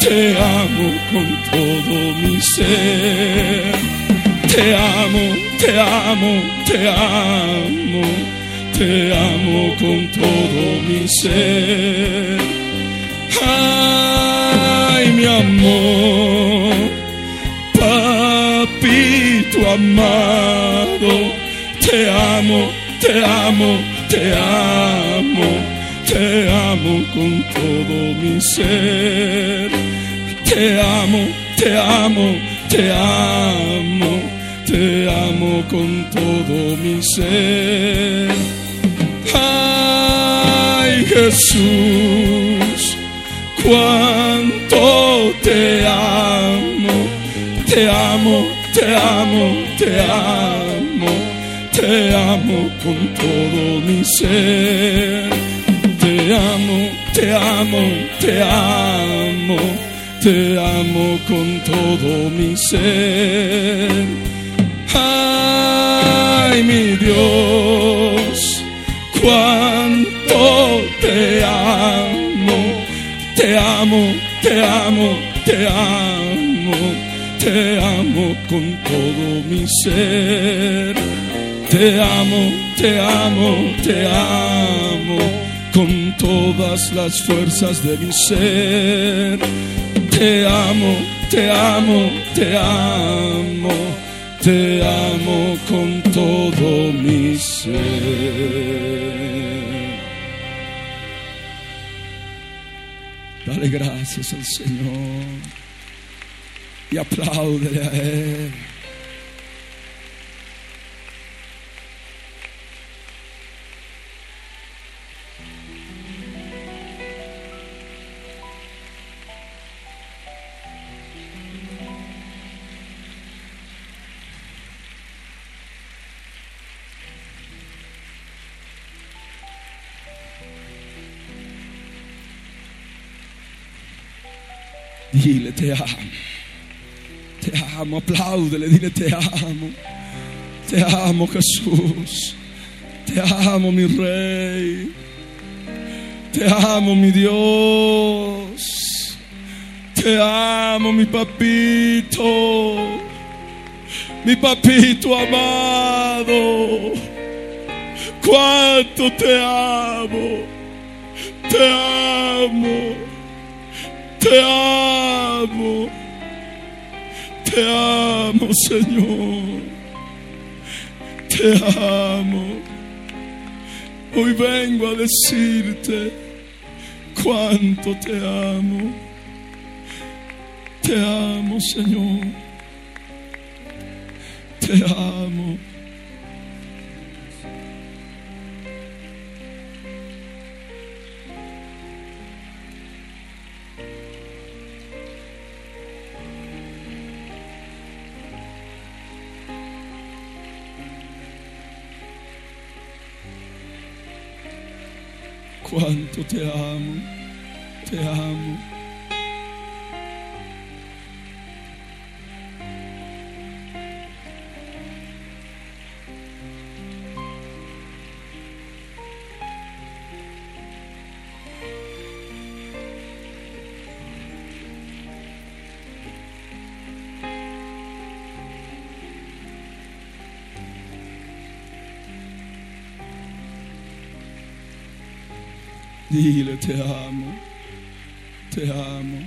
B: te amo con todo mi ser. Te amo, te amo, te amo, te amo con todo mi ser. Ay, mi amor, papito amado, te amo, te amo, te amo, te amo con todo mi ser. Te amo, te amo, te amo, te amo con todo mi ser. Ay, Jesús, cuánto te amo, te amo, te amo, te amo, te amo con todo mi ser. Te amo, te amo, te amo, te amo con todo mi ser. Ay, mi Dios, cuánto te amo, te amo, te amo, te amo, te amo con todo mi ser. Te amo, te amo, te amo con todas las fuerzas de mi ser. Te amo, te amo, te amo, te amo con todo mi ser. Dale gracias al Señor y apláudele a Él. Dile, te amo. Apláudele, dile, te amo. Te amo, Jesús. Te amo, mi Rey. Te amo, mi Dios. Te amo, mi papito. Mi papito amado. Cuánto te amo. Te amo. Te amo, te amo Señor, te amo. Hoy vengo a decirte cuánto te amo. Te amo Señor, te amo. Cuánto te amo, te amo. Dile, te amo, te amo.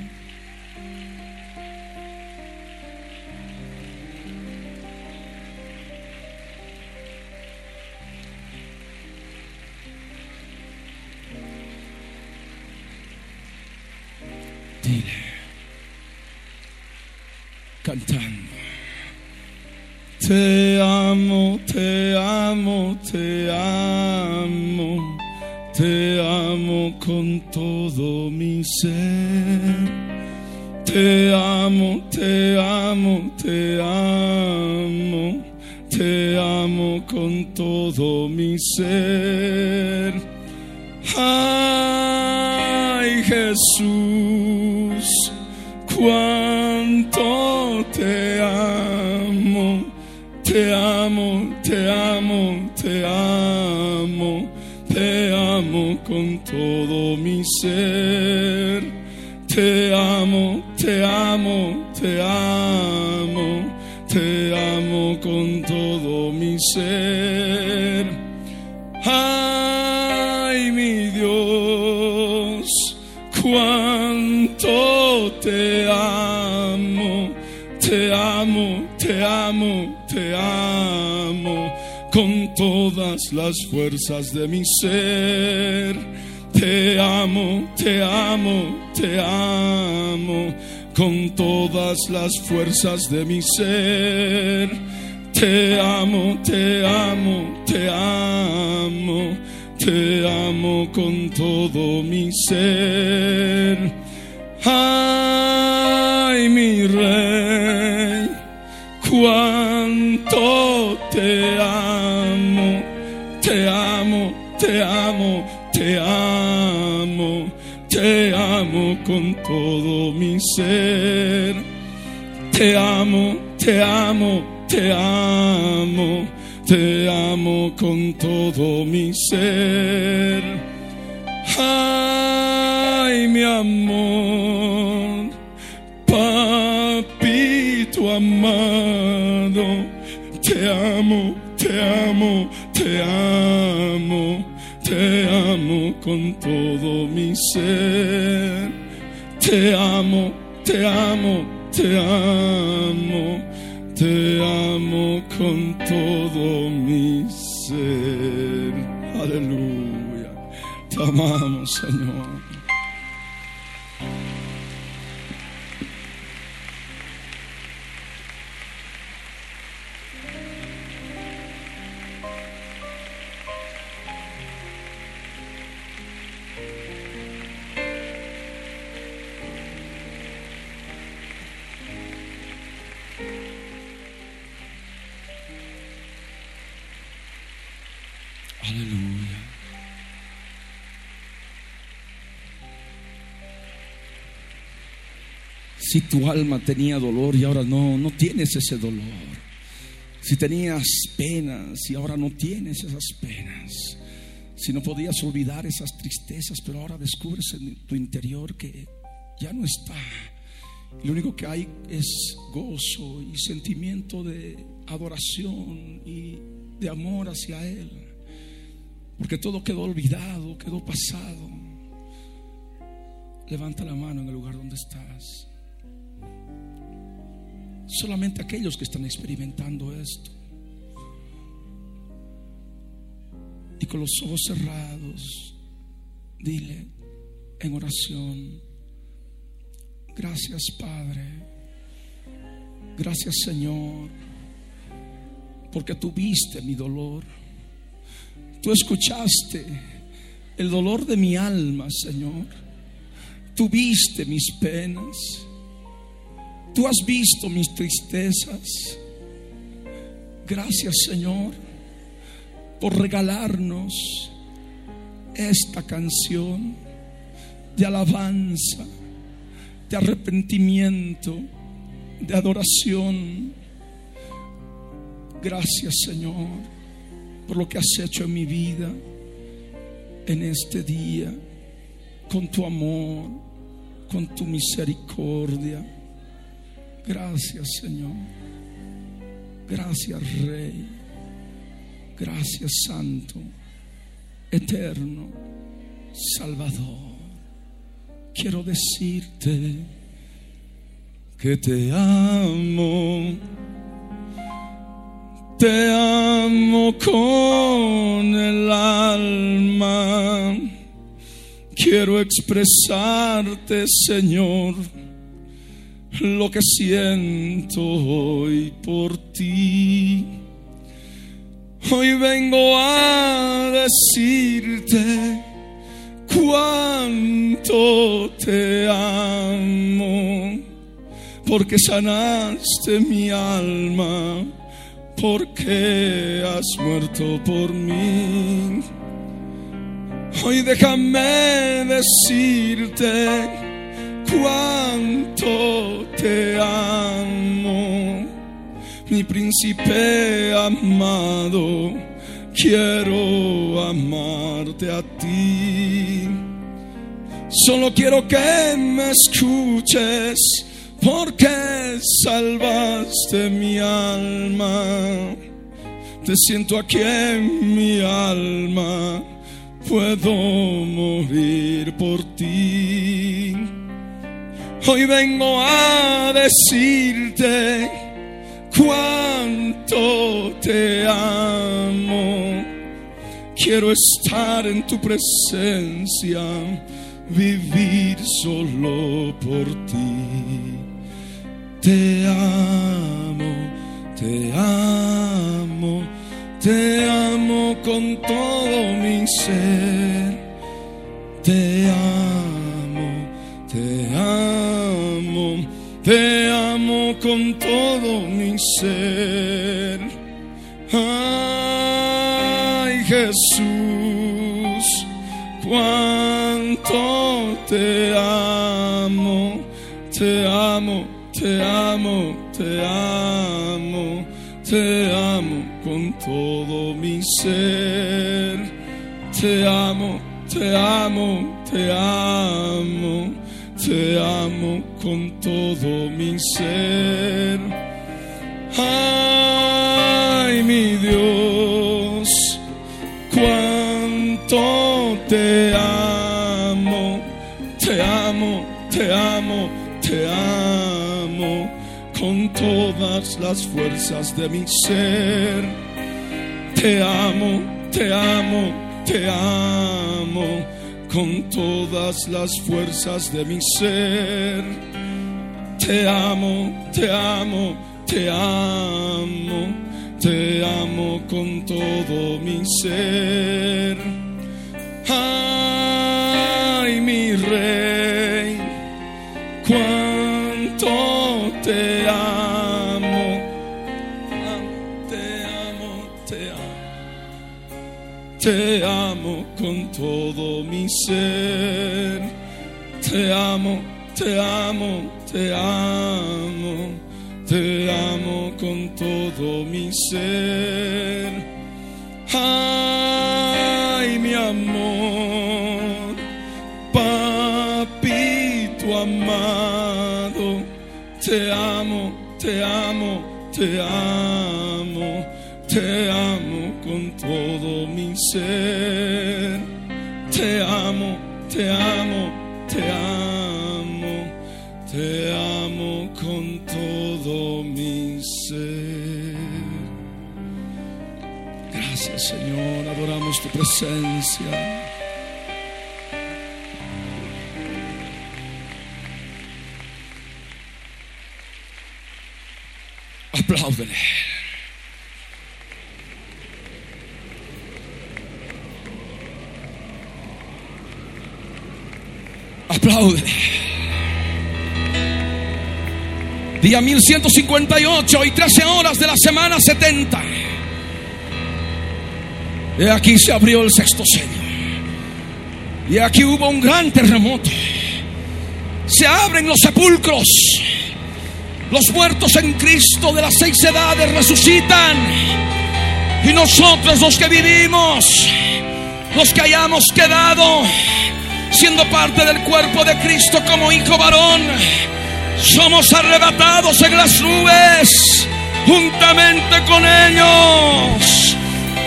B: Dile, cantando. Te amo, te amo, te amo. Te amo con todo mi ser. Te amo, te amo, te amo. te amo con todo mi ser. Todo mi ser. Te amo, te amo, te amo, te amo con todo mi ser. Ay, mi Dios, cuánto te amo, te amo, te amo, te amo con todas las fuerzas de mi ser. Te amo, te amo, te amo con todas las fuerzas de mi ser. Te amo, te amo, te amo, te amo con todo mi ser. Ay, mi rey, cuánto te amo, te amo, te amo, te amo, amo con todo mi ser. Te amo, te amo, te amo, te amo con todo mi ser. Ay, mi amor, papito amado, te amo, te amo, te amo, te amo con todo mi ser. Te amo, te amo, te amo, te amo con todo mi ser. Aleluya. Te amamos, Señor. Si tu alma tenía dolor y ahora no, no tienes ese dolor. Si tenías penas y ahora no tienes esas penas. Si no podías olvidar esas tristezas, pero ahora descubres en tu interior que ya no está. Lo único que hay es gozo y sentimiento de adoración y de amor hacia Él. Porque todo quedó olvidado, quedó pasado. Levanta la mano en el lugar donde estás. Solamente aquellos que están experimentando esto. Y con los ojos cerrados, dile en oración, gracias Padre, gracias Señor, porque tú viste mi dolor. Tú escuchaste el dolor de mi alma, Señor. Tú viste mis penas. Tú has visto mis tristezas. Gracias, Señor, por regalarnos esta canción de alabanza, de arrepentimiento, de adoración. Gracias, Señor por lo que has hecho en mi vida en este día, con tu amor, con tu misericordia. Gracias Señor. Gracias Rey. Gracias Santo, Eterno, Salvador. Quiero decirte que te amo te amo con el alma. Quiero expresarte, Señor, lo que siento hoy por ti. Hoy vengo a decirte cuánto te amo, porque sanaste mi alma porque has muerto por mí. Hoy déjame decirte cuánto te amo, mi príncipe amado, quiero amarte a ti. Solo quiero que me escuches porque salvaste mi alma. Te siento aquí en mi alma, puedo morir por ti. Hoy vengo a decirte cuánto te amo. Quiero estar en tu presencia, vivir solo por ti. Te amo, te amo, te amo con todo mi ser. Te amo, te amo, te amo con todo mi ser. Ay Jesús, cuánto te amo, te amo te amo, te amo, te amo con todo mi ser. Te amo, te amo, te amo, te amo con todo mi ser. Ay, mi Dios, cuánto te amo, te amo, te amo, te amo con todas las fuerzas de mi ser. Te amo, te amo, te amo con todas las fuerzas de mi ser. Te amo, te amo, te amo, te amo con todo mi ser. Ay, mi rey, cuánto te amo, te amo, te amo, te amo con todo mi ser, te amo, te amo, te amo, te amo con todo mi ser. Ay, mi amor, papito amado, te amo, te amo, te amo, te amo con todo mi ser. Te amo, te amo, Señor, adoramos tu presencia. Apláudele. Apláudele. Día 1158 y 13 horas de la semana 70. Y aquí se abrió el sexto sello. Y aquí hubo un gran terremoto. Se abren los sepulcros. Los muertos en Cristo de las seis edades resucitan. Y nosotros los que vivimos, los que hayamos quedado siendo parte del cuerpo de Cristo como hijo varón, somos arrebatados en las nubes juntamente con ellos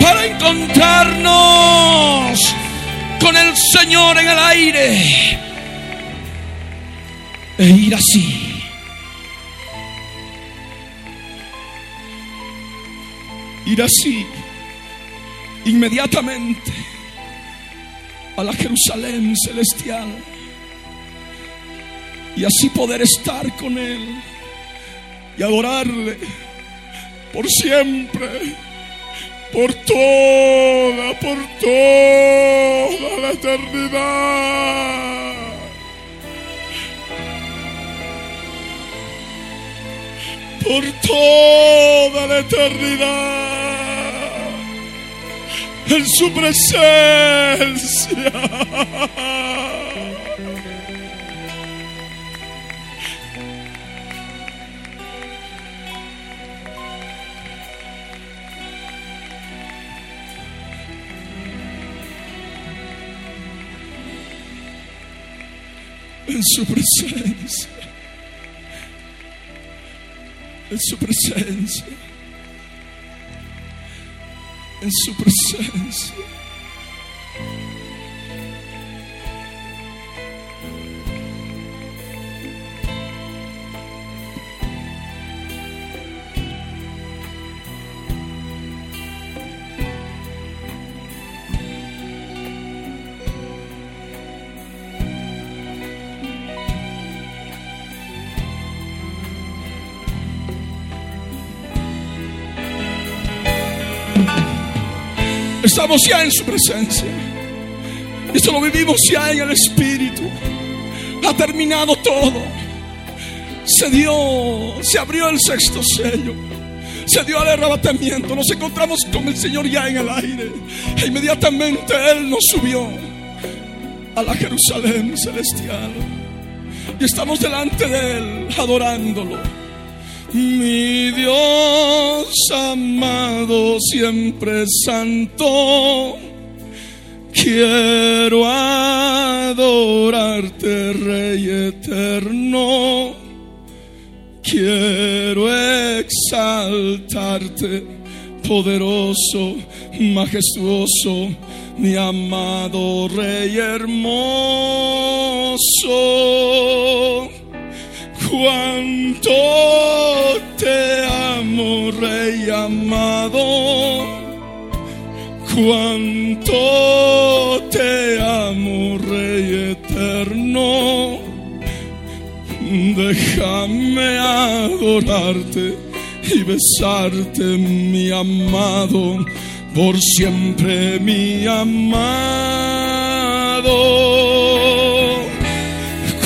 B: para encontrarnos con el Señor en el aire. E ir así. Ir así inmediatamente a la Jerusalén celestial y así poder estar con Él y adorarle por siempre, por toda, por toda la eternidad. Por toda la eternidad en su presencia. En su presencia. En su presencia. En su presencia. Estamos ya en su presencia. Esto lo vivimos ya en el Espíritu. Ha terminado todo. Se dio, se abrió el sexto sello. Se dio el arrebatamiento. Nos encontramos con el Señor ya en el aire. E inmediatamente Él nos subió a la Jerusalén celestial. Y estamos delante de Él adorándolo mi Dios amado, siempre santo, quiero adorarte, Rey eterno. Quiero exaltarte, poderoso, majestuoso, mi amado Rey hermoso cuánto te amo, Rey amado. Cuánto te amo, Rey eterno. Déjame adorarte y besarte, mi amado, por siempre, mi amado.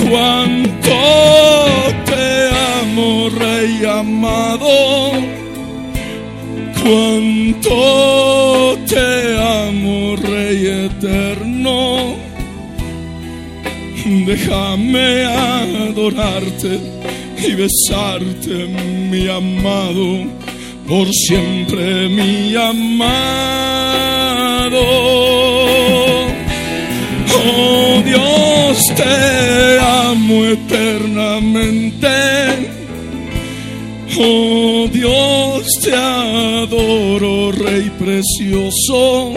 B: Cuánto Rey amado, cuánto te amo, Rey eterno. Déjame adorarte y besarte, mi amado, por siempre, mi amado. Oh Dios, te amo eternamente Oh Dios, te adoro, Rey precioso.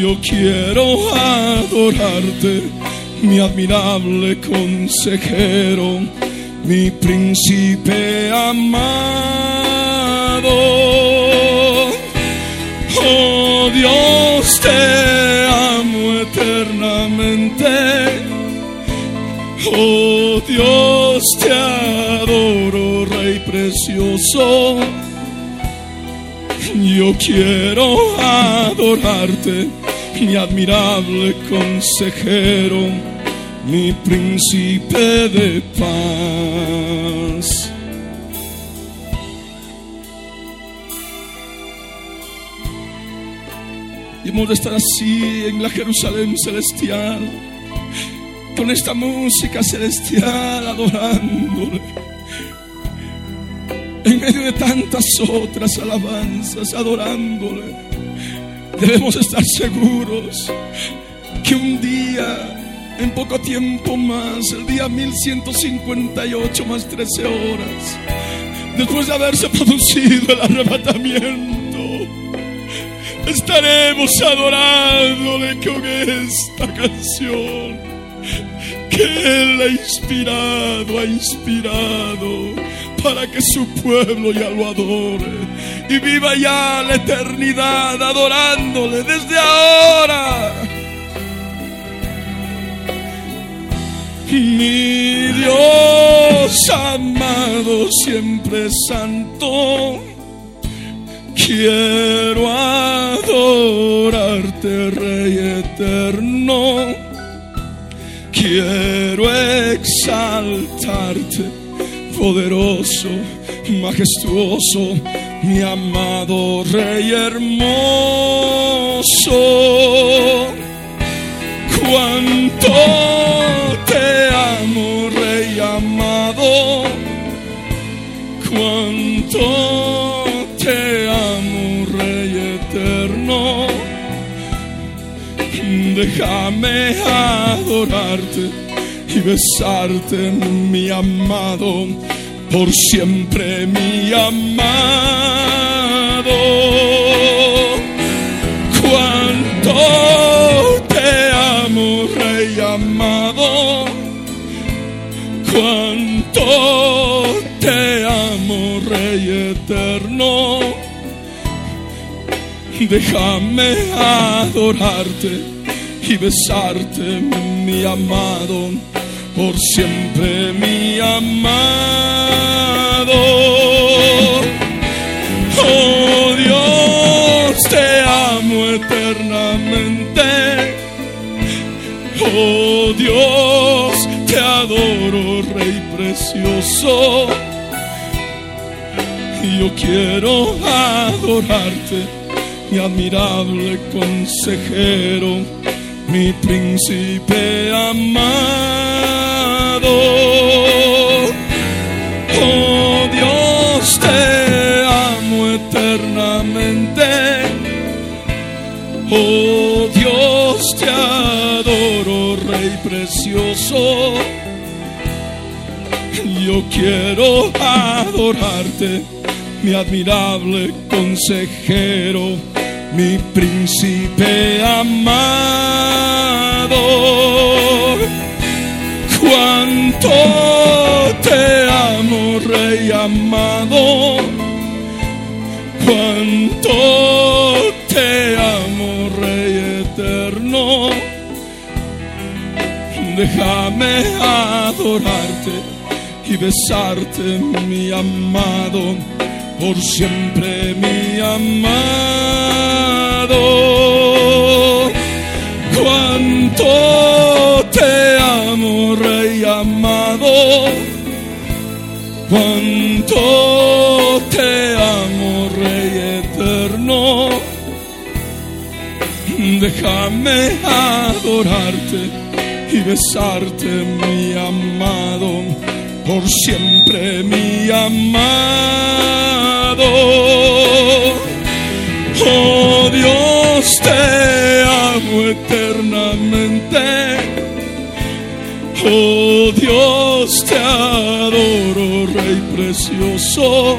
B: Yo quiero adorarte, mi admirable consejero, mi príncipe amado. Oh Dios, te amo eternamente. Oh Dios, te adoro, Rey precioso. Yo quiero adorarte, mi admirable consejero, mi príncipe de paz. De estar así en la Jerusalén celestial con esta música celestial adorándole. En medio de tantas otras alabanzas adorándole, debemos estar seguros que un día, en poco tiempo más, el día 1158 más 13 horas, después de haberse producido el arrebatamiento, estaremos adorándole con esta canción que Él ha inspirado, ha inspirado para que su pueblo ya lo adore y viva ya la eternidad adorándole desde ahora. Mi Dios amado, siempre santo, quiero adorarte, Rey eterno Quiero exaltarte, poderoso, majestuoso, mi amado Rey hermoso. Cuánto te amo, Rey amado. Cuánto Déjame adorarte y besarte, mi amado por siempre mi amado. Cuánto te amo, Rey amado. Cuánto te amo, Rey eterno. Déjame adorarte y besarte, mi amado por siempre mi amado. Oh Dios, te amo eternamente. Oh Dios, te adoro, Rey precioso. Yo quiero adorarte, mi admirable consejero, mi príncipe amado. Oh Dios, te amo eternamente. Oh Dios, te adoro, Rey precioso. Yo quiero adorarte, mi admirable consejero, mi príncipe amado cuánto te amo, Rey amado. Cuánto te amo, Rey eterno. Déjame adorarte y besarte, mi amado, por siempre, mi amado. Cuánto te amo, Rey amado. Cuánto te amo, Rey eterno. Déjame adorarte y besarte, mi amado, por siempre, mi amado. Oh Dios, te amo eternamente. Oh Dios, te adoro, Rey precioso.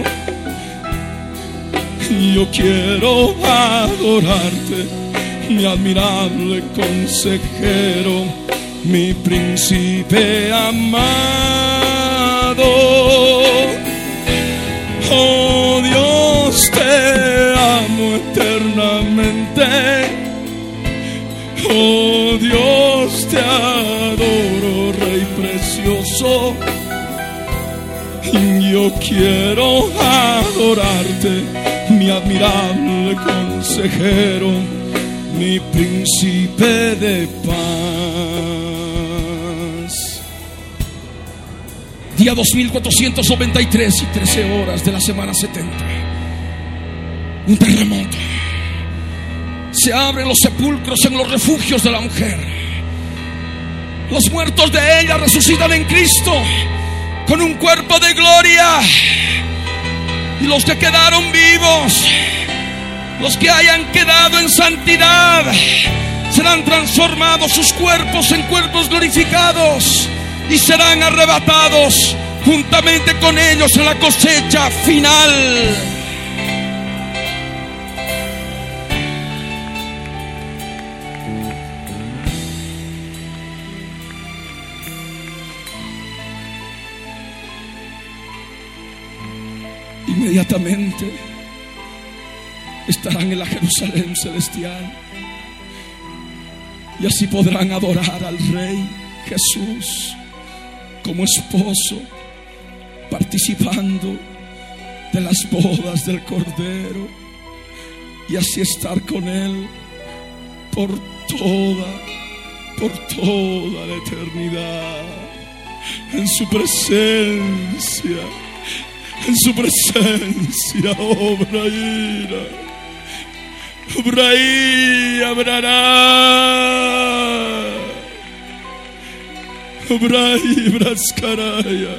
B: Yo quiero adorarte, mi admirable consejero, mi príncipe amado. Oh Dios, te amo eternamente. Oh Dios, te adoro, Rey precioso. Yo quiero adorarte, mi admirable consejero, mi príncipe de paz. Día 2493 y 13 horas de la semana 70. Un terremoto. Se abren los sepulcros en los refugios de la mujer. Los muertos de ella resucitan en Cristo con un cuerpo de gloria. Y los que quedaron vivos, los que hayan quedado en santidad, serán transformados sus cuerpos en cuerpos glorificados y serán arrebatados juntamente con ellos en la cosecha final. Inmediatamente estarán en la Jerusalén celestial y así podrán adorar al Rey Jesús como esposo, participando de las bodas del Cordero y así estar con Él por toda, por toda la eternidad, en su presencia, En su presencia obra ira. Obra y abrará. Obra y brascaraya.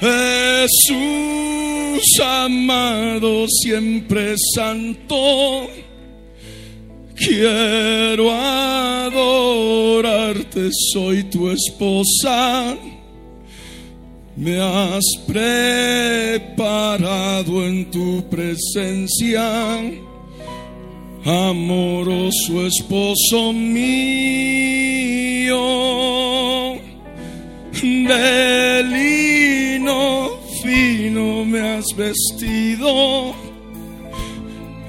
B: Jesús amado, siempre santo, quiero adorarte, soy tu esposa. Me has preparado en tu presencia, amoroso esposo mío. Delito fino me has vestido.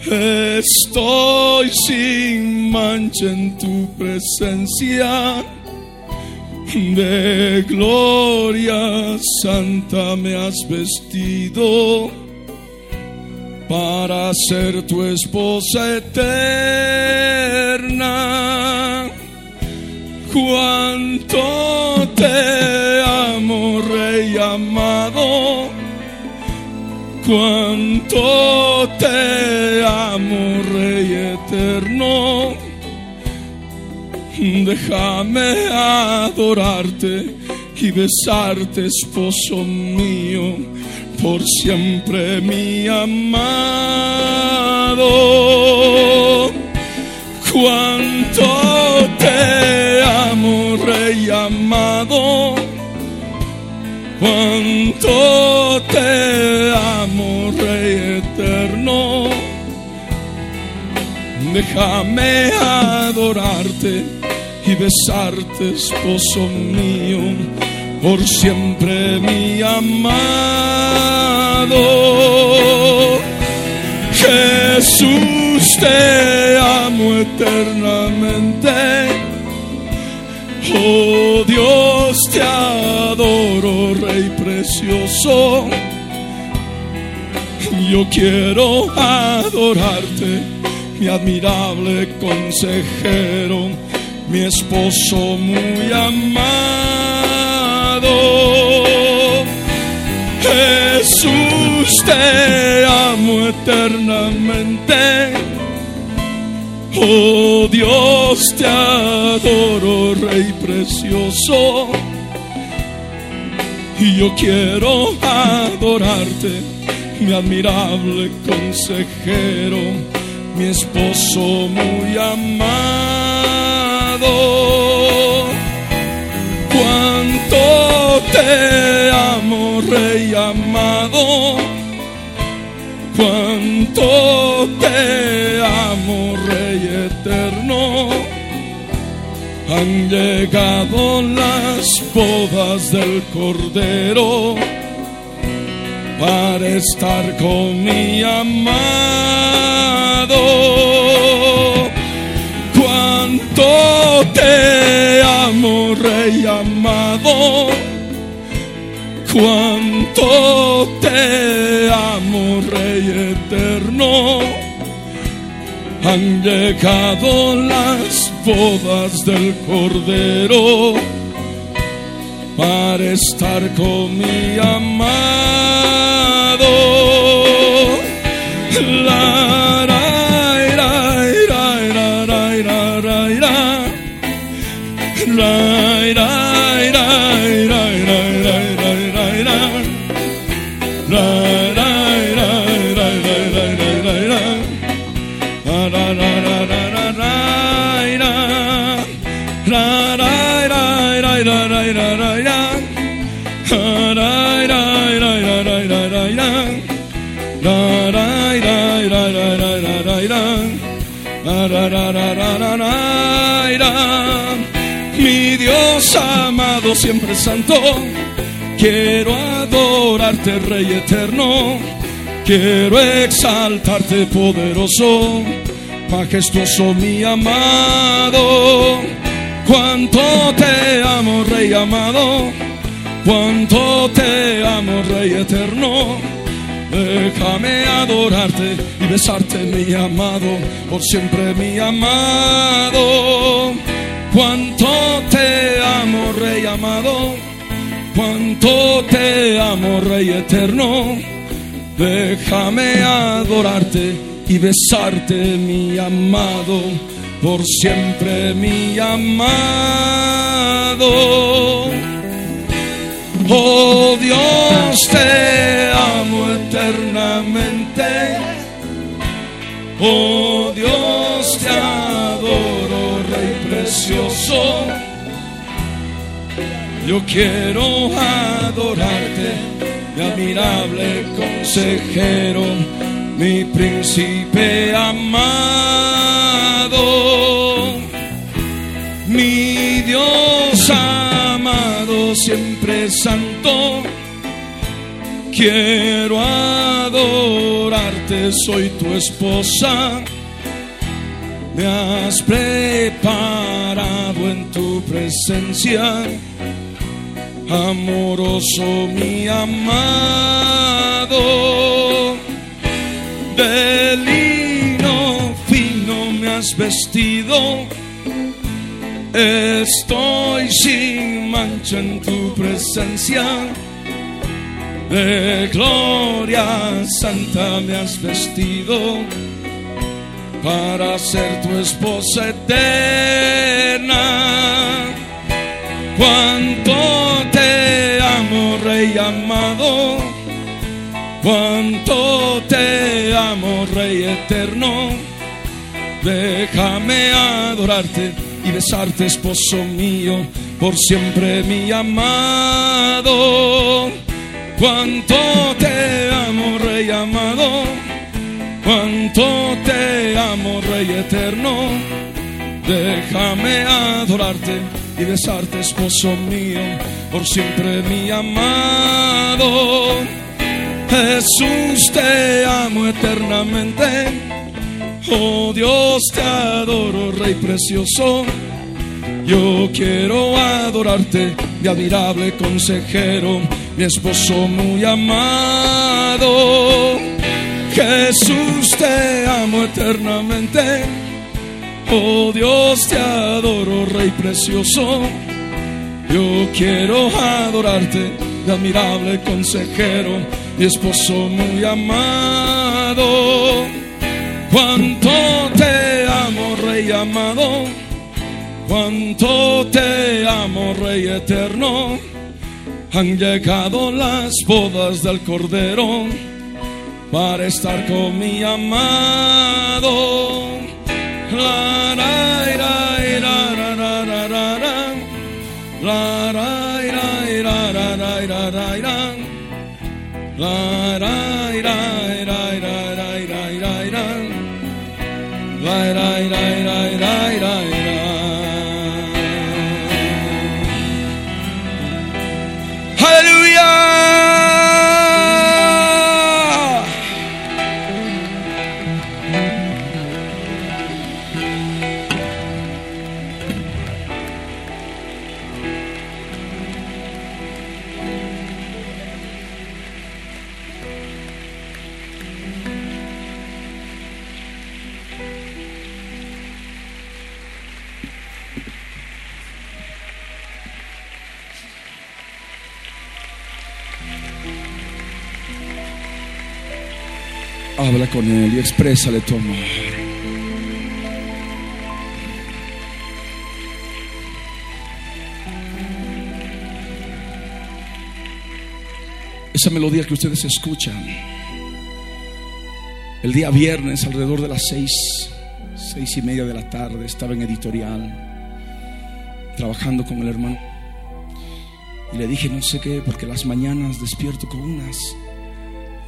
B: Estoy sin mancha en tu presencia. De gloria santa me has vestido para ser tu esposa eterna. Cuánto te amo, Rey amado. Cuánto te amo, Rey eterno. Déjame adorarte y besarte, esposo mío, por siempre mi amado. Cuánto te amo, Rey amado. Cuánto te amo, Rey eterno. Déjame adorarte y besarte, esposo mío, por siempre mi amado. Jesús, te amo eternamente. Oh Dios, te adoro, Rey precioso. Yo quiero adorarte, mi admirable consejero, mi esposo muy amado. Jesús, te amo eternamente. Oh Dios, te adoro, Rey precioso. Y yo quiero adorarte, mi admirable consejero, mi esposo muy amado. Cuánto te amo, Rey amado. Cuánto te amo, Rey eterno. Han llegado las bodas del Cordero para estar con mi amado. Cuánto te amo, Rey amado. Cuánto te amo, Rey eterno. Han llegado las bodas del Cordero para estar con mi amado. La, Mi Dios amado, siempre santo, quiero adorarte, Rey eterno. Quiero exaltarte, poderoso, majestuoso, mi amado. Cuánto te amo, Rey amado. Cuánto te amo, Rey eterno. Déjame adorarte besarte, mi amado, por siempre, mi amado. Cuánto te amo, Rey amado. Cuánto te amo, Rey eterno. Déjame adorarte y besarte, mi amado, por siempre, mi amado. Oh Dios, te amo eternamente. Oh Dios, te adoro, Rey precioso. Yo quiero adorarte, mi admirable consejero, mi príncipe amado, mi Dios amado, siempre santo. Quiero adorarte, soy tu esposa. Me has preparado en tu presencia. Amoroso mi amado, de lino fino me has vestido, estoy sin mancha en tu presencia, de gloria santa me has vestido. Para ser tu esposa eterna, cuánto te amo, Rey amado. Cuánto te amo, Rey eterno. Déjame adorarte y besarte, esposo mío, por siempre mi amado. Cuánto te amo, Rey amado. Cuánto te amo, Rey eterno. Déjame adorarte y besarte, esposo mío, por siempre mi amado. Jesús, te amo eternamente. Oh Dios, te adoro, Rey precioso. Yo quiero adorarte, mi admirable consejero, mi esposo muy amado. Jesús, te amo eternamente. Oh Dios, te adoro, Rey precioso. Yo quiero adorarte, mi admirable consejero, mi esposo muy amado. Cuánto te amo, Rey amado. Cuánto te amo, Rey eterno. Han llegado las bodas del Cordero para estar con mi amado. Exprésale tu amor. Esa melodía que ustedes escuchan el día viernes alrededor de las seis, seis y media de la tarde estaba en editorial trabajando con el hermano y le dije no sé qué porque las mañanas despierto con unas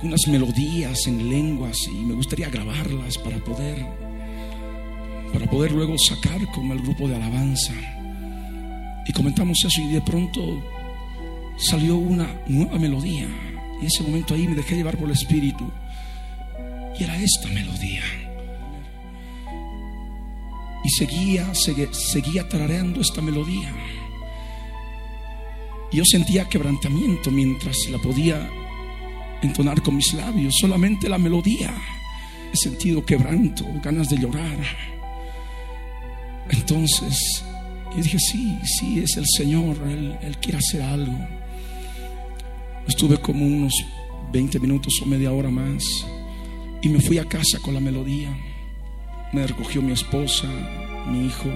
B: unas melodías en lenguas y me gustaría grabarlas para poder para poder luego sacar con el grupo de alabanza. Y comentamos eso y de pronto salió una nueva melodía. Y ese momento ahí me dejé llevar por el Espíritu. Y era esta melodía. Y seguía, seguía, seguía esta melodía. Y yo sentía quebrantamiento mientras la podía entonar con mis labios, solamente la melodía. He sentido quebranto, ganas de llorar. Entonces Y dije, sí, sí, es el Señor, Él, quiere hacer algo. Estuve como unos 20 minutos o media hora más y me fui a casa con la melodía. Me recogió mi esposa, mi hijo.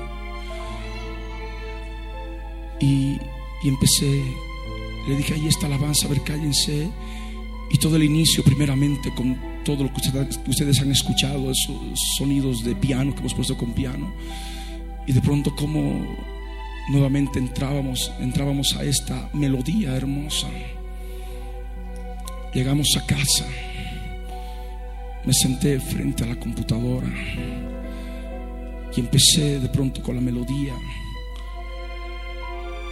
B: Y, empecé, le dije, ahí está alabanza, a ver, cállense. Y todo el inicio, primeramente, con todo lo que ustedes, han escuchado, esos sonidos de piano que hemos puesto con piano. Y de pronto como nuevamente entrábamos, entrábamos a esta melodía hermosa. Llegamos a casa. Me senté frente a la computadora y empecé de pronto con la melodía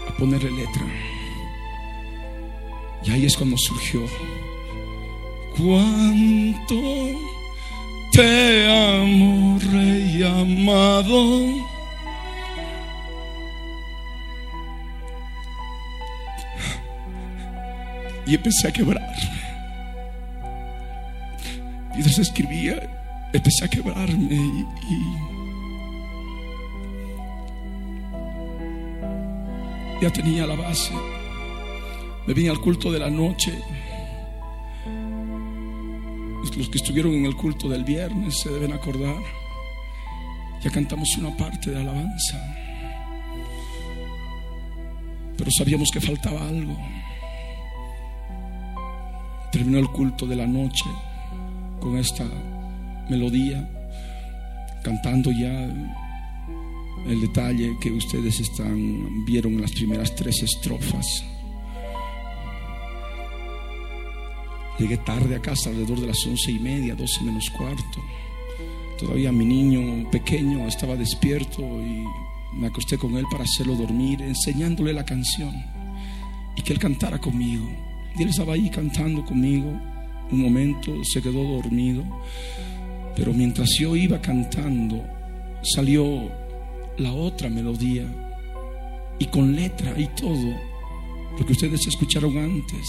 B: a ponerle letra. Y ahí es cuando surgió. Cuánto te amo, rey amado. Y empecé a quebrar. Mientras escribía, empecé a quebrarme y, ya tenía la base. Me vine al culto de la noche. Los que estuvieron en el culto del viernes se deben acordar. Ya cantamos una parte de alabanza. Pero sabíamos que faltaba algo. Terminó el culto de la noche con esta melodía, cantando ya el detalle que ustedes están vieron en las primeras tres estrofas. Llegué tarde a casa, alrededor de las once y media, doce menos cuarto. Todavía mi niño pequeño estaba despierto y me acosté con él para hacerlo dormir, enseñándole la canción y que él cantara conmigo. Y él estaba ahí cantando conmigo un momento se quedó dormido, pero mientras yo iba cantando, salió la otra melodía y con letra y todo, lo que ustedes escucharon antes.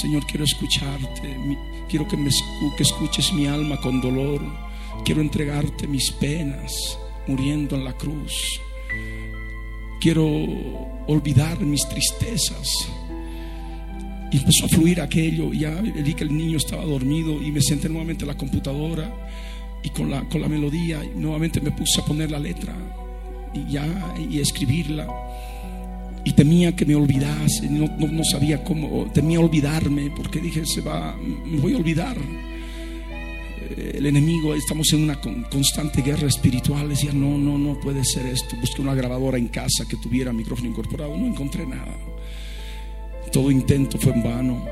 B: Señor, quiero escucharte, quiero que, me, que escuches mi alma con dolor, quiero entregarte mis penas muriendo en la cruz, quiero olvidar mis tristezas y empezó a fluir aquello. Ya vi que el niño estaba dormido y me senté nuevamente en la computadora y con la, con la melodía. Nuevamente me puse a poner la letra y ya y escribirla. Y temía que me olvidase, no, no, sabía cómo, temía olvidarme porque dije, se va, me voy a olvidar el enemigo, estamos en una constante guerra espiritual. Decía, no, no, no puede ser esto. Busqué una grabadora en casa que tuviera micrófono incorporado. No encontré nada. Todo intento fue en vano,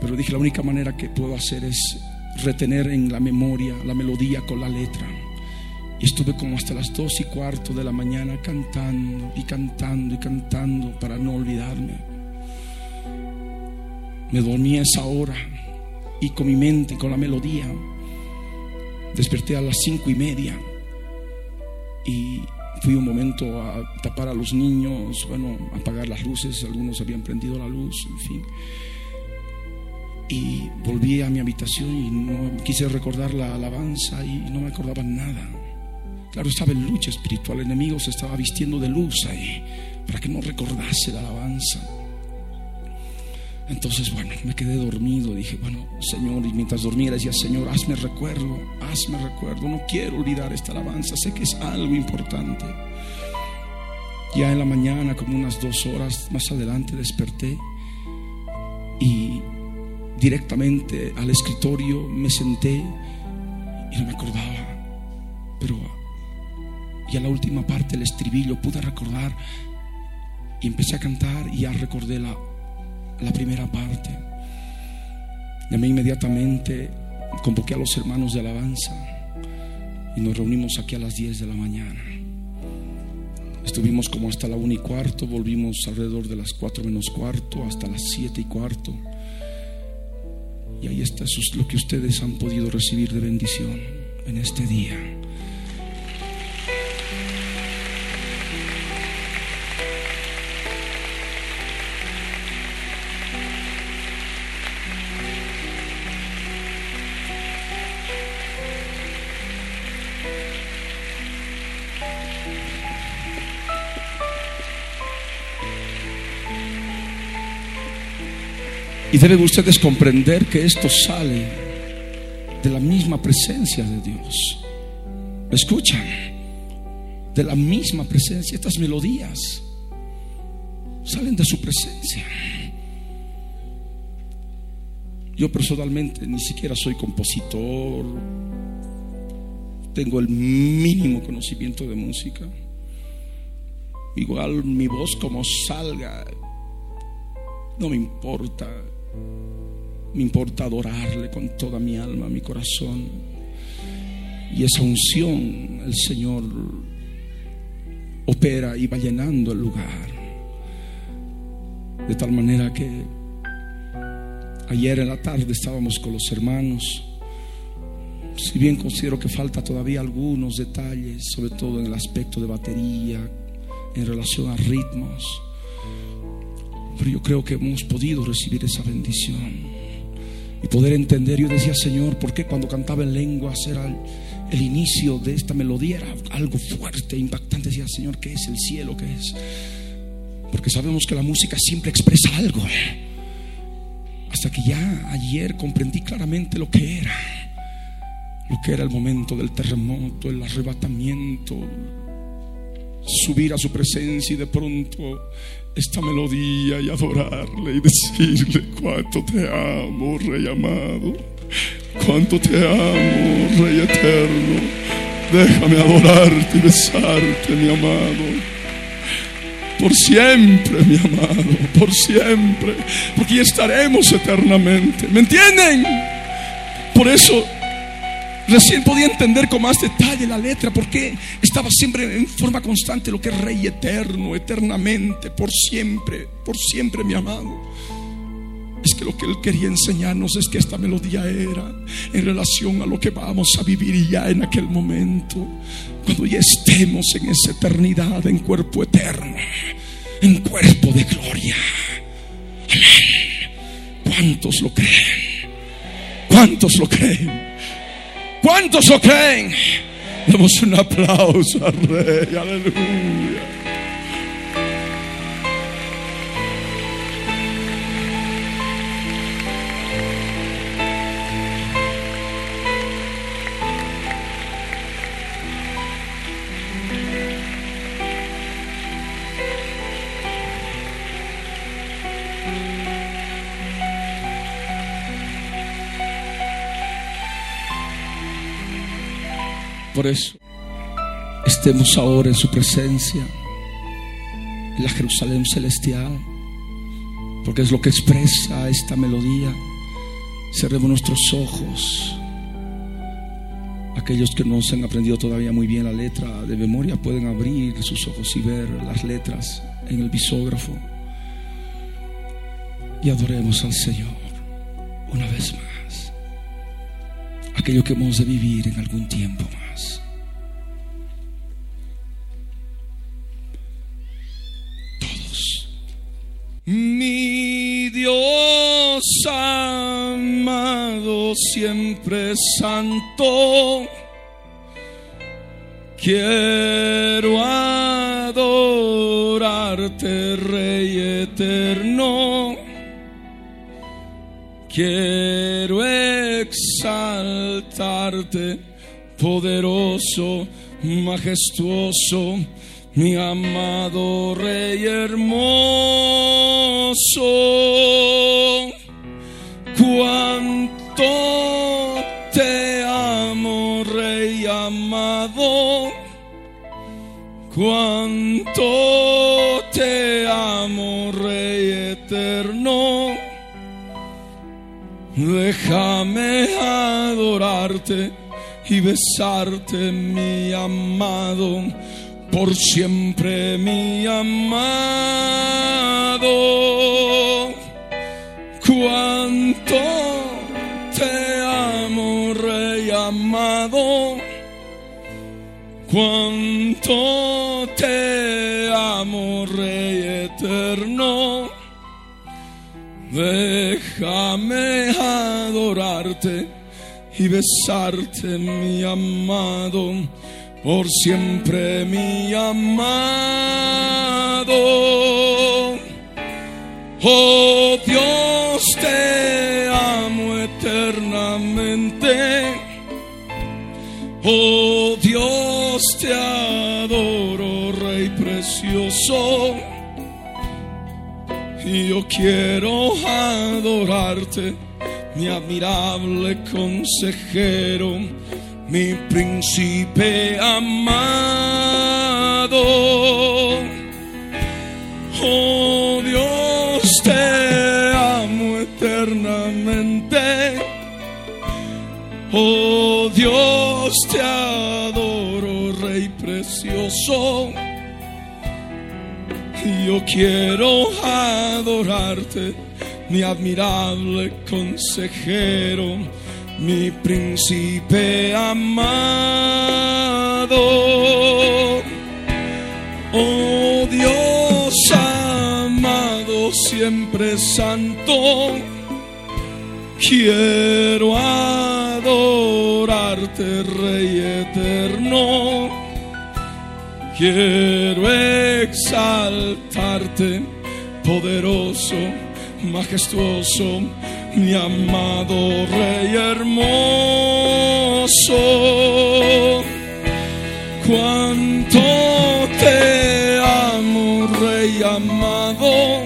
B: pero dije la única manera que puedo hacer es retener en la memoria la melodía con la letra. Y estuve como hasta las dos y cuarto de la mañana cantando y cantando y cantando para no olvidarme. Me dormí a esa hora y con mi mente, con la melodía, desperté a las cinco y media y Fui un momento a tapar a los niños, bueno, apagar las luces, algunos habían prendido la luz, en fin. Y volví a mi habitación y no quise recordar la alabanza y no me acordaba nada. Claro, estaba en lucha espiritual, el enemigo se estaba vistiendo de luz ahí para que no recordase la alabanza. Entonces, bueno, me quedé dormido. Dije, bueno, Señor, y mientras dormía decía, Señor, hazme recuerdo, hazme recuerdo. No quiero olvidar esta alabanza, sé que es algo importante. Ya en la mañana, como unas dos horas más adelante, desperté y directamente al escritorio me senté y no me acordaba. Pero ya la última parte, el estribillo, pude recordar y empecé a cantar y ya recordé la la primera parte. Llamé inmediatamente, convoqué a los hermanos de alabanza y nos reunimos aquí a las 10 de la mañana. Estuvimos como hasta la 1 y cuarto, volvimos alrededor de las 4 menos cuarto, hasta las 7 y cuarto. Y ahí está lo que ustedes han podido recibir de bendición en este día. Deben ustedes comprender que esto sale de la misma presencia de Dios. ¿Me escuchan? De la misma presencia. Estas melodías salen de su presencia. Yo personalmente ni siquiera soy compositor, tengo el mínimo conocimiento de música. Igual mi voz como salga, no me importa. Me importa adorarle con toda mi alma, mi corazón. Y esa unción el Señor opera y va llenando el lugar. De tal manera que Ayer en la tarde estábamos con los hermanos. Si bien considero que falta todavía algunos detalles, sobre todo en el aspecto de batería, en relación a ritmos, pero yo creo que hemos podido recibir esa bendición y poder entender. Yo decía, Señor, ¿por qué cuando cantaba en lenguas era el, inicio de esta melodía era algo fuerte, impactante? Decía, Señor, ¿qué es el cielo? ¿Qué es? Porque sabemos que la música siempre expresa algo. Hasta que ya ayer comprendí claramente lo que era. Lo que era el momento del terremoto, el arrebatamiento, subir a su presencia y de pronto esta melodía y adorarle y decirle cuánto te amo, Rey amado, cuánto te amo, Rey eterno. Déjame adorarte y besarte, mi amado por siempre, mi amado, por siempre, porque estaremos eternamente. ¿Me entienden? Por eso recién podía entender con más detalle la letra, porque estaba siempre en forma constante lo que es Rey eterno, eternamente, por siempre, por siempre, mi amado. Es que lo que él quería enseñarnos es que esta melodía era en relación a lo que vamos a vivir ya en aquel momento, cuando ya estemos en esa eternidad, en cuerpo eterno, en cuerpo de gloria. ¿Cuántos lo creen? ¿Cuántos lo creen? ¿Cuántos lo creen? Damos un aplauso al Rey, aleluya. Por eso estemos ahora en su presencia, en la Jerusalén celestial, porque es lo que expresa esta melodía. Cerremos nuestros ojos. Aquellos que no se han aprendido todavía muy bien la letra de memoria pueden abrir sus ojos y ver las letras en el bisógrafo. Y adoremos al Señor una vez más. Aquello que hemos de vivir en algún tiempo más. Mi Dios amado, siempre santo, quiero adorarte, Rey eterno. Quiero exaltarte, poderoso, majestuoso mi amado Rey hermoso, cuánto te amo, Rey amado, cuánto te amo, Rey eterno. Déjame adorarte y besarte, mi amado por siempre mi amado. Cuánto te amo, Rey amado. Cuánto te amo, Rey eterno. Déjame adorarte y besarte, mi amado por siempre mi amado. Oh Dios te eternamente. Oh Dios, te adoro, Rey precioso. Y yo quiero adorarte, mi admirable consejero, mi príncipe amado. Oh Dios, te amo eternamente. Oh Dios, te adoro, Rey precioso. Yo quiero adorarte, mi admirable consejero, mi príncipe amado. Oh Dios amado, siempre santo, quiero adorarte, Rey eterno. Quiero exaltarte, poderoso, majestuoso, mi amado Rey hermoso. Cuánto te amo, Rey amado.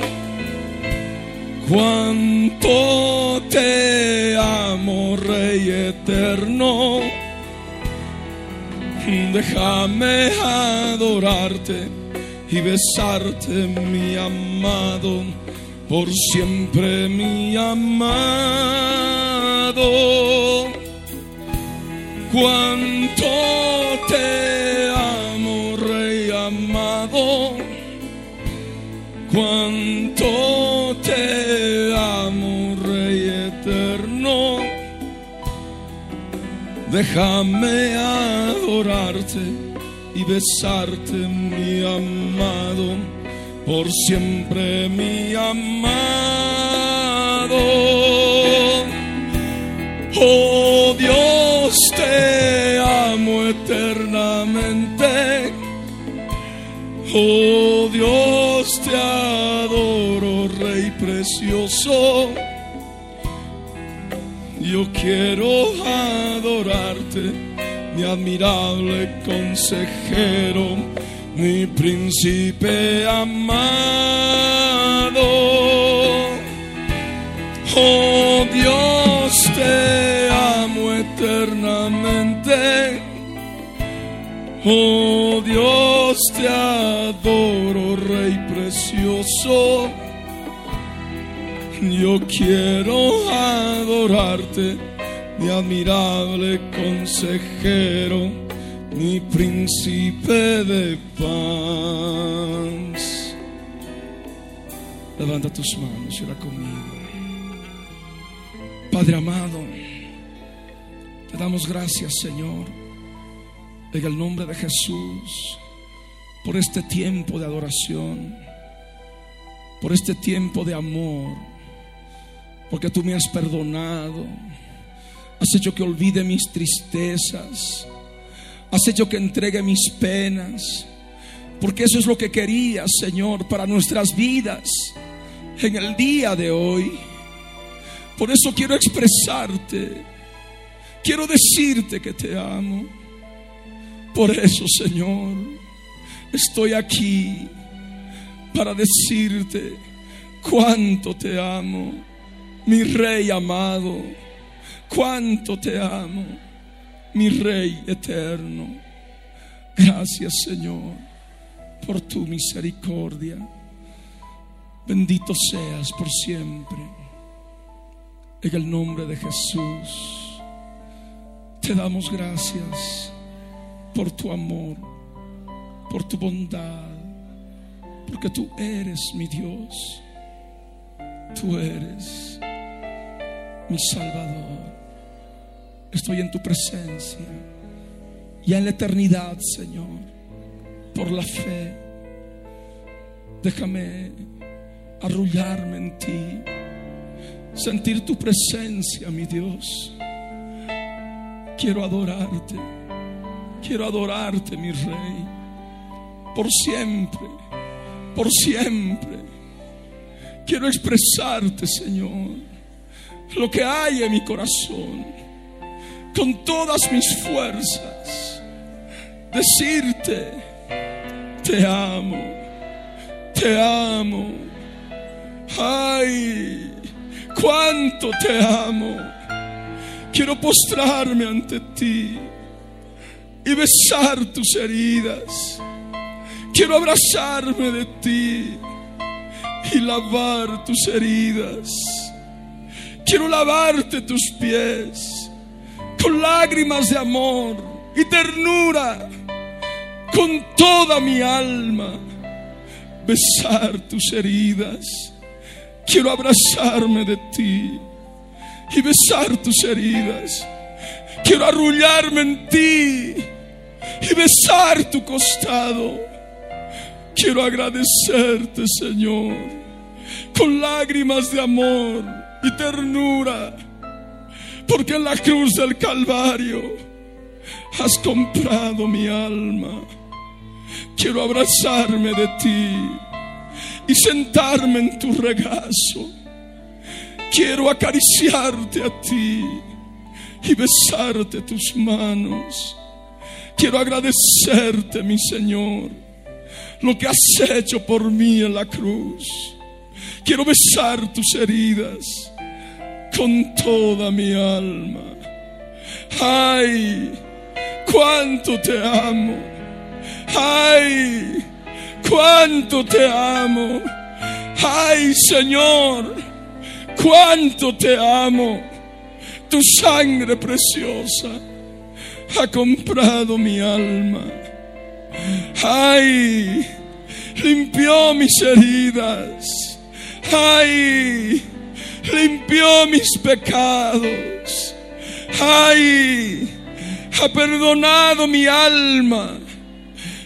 B: Cuánto te amo, Rey eterno. Déjame adorarte y besarte, mi amado, por siempre, mi amado. Cuánto te amo, Rey amado. Cuánto te amo, Rey eterno. Déjame adorarte y besarte, mi amado, por siempre, mi amado. Oh Dios, te amo eternamente. Oh Dios, te adoro, Rey precioso. Yo quiero adorarte, mi admirable consejero, mi príncipe amado. Oh Dios, te amo eternamente. Oh Dios, te adoro, Rey precioso. Yo quiero adorarte, mi admirable consejero, mi príncipe de paz. Levanta tus manos y ora conmigo. Padre amado, te damos gracias, Señor, en el nombre de Jesús, por este tiempo de adoración, por este tiempo de amor, porque tú me has perdonado, has hecho que olvide mis tristezas, has hecho que entregue mis penas, porque eso es lo que querías, Señor, para nuestras vidas en el día de hoy. Por eso quiero expresarte, quiero decirte que te amo. Por eso, Señor, estoy aquí para decirte cuánto te amo, mi Rey amado, cuánto te amo, mi Rey eterno. Gracias, Señor, por tu misericordia. Bendito seas por siempre. En el nombre de Jesús, te damos gracias por tu amor, por tu bondad, porque tú eres mi Dios, tú eres mi Salvador. Estoy en tu presencia, ya en la eternidad, Señor, por la fe. Déjame arrullarme en ti sentir tu presencia, mi Dios. Quiero adorarte, quiero adorarte, mi Rey, por siempre, por siempre. Quiero expresarte, Señor, lo que hay en mi corazón, con todas mis fuerzas, decirte, te amo, te amo. Ay, cuánto te amo. Quiero postrarme ante ti y besar tus heridas. Quiero abrazarme de ti y lavar tus heridas. Quiero lavarte tus pies con lágrimas de amor y ternura, con toda mi alma, besar tus heridas. Quiero abrazarme de ti y besar tus heridas. Quiero arrullarme en ti y besar tu costado. Quiero agradecerte, Señor, con lágrimas de amor y ternura, porque en la cruz del Calvario has comprado mi alma. Quiero abrazarme de ti y sentarme en tu regazo. Quiero acariciarte a ti y besarte tus manos. Quiero agradecerte, mi Señor, lo que has hecho por mí en la cruz. Quiero besar tus heridas con toda mi alma. Ay, cuánto te amo. Ay, cuánto te amo. Ay, Señor, cuánto te amo. Tu sangre preciosa ha comprado mi alma. Ay, limpió mis heridas. Ay, limpió mis pecados. Ay, ha perdonado mi alma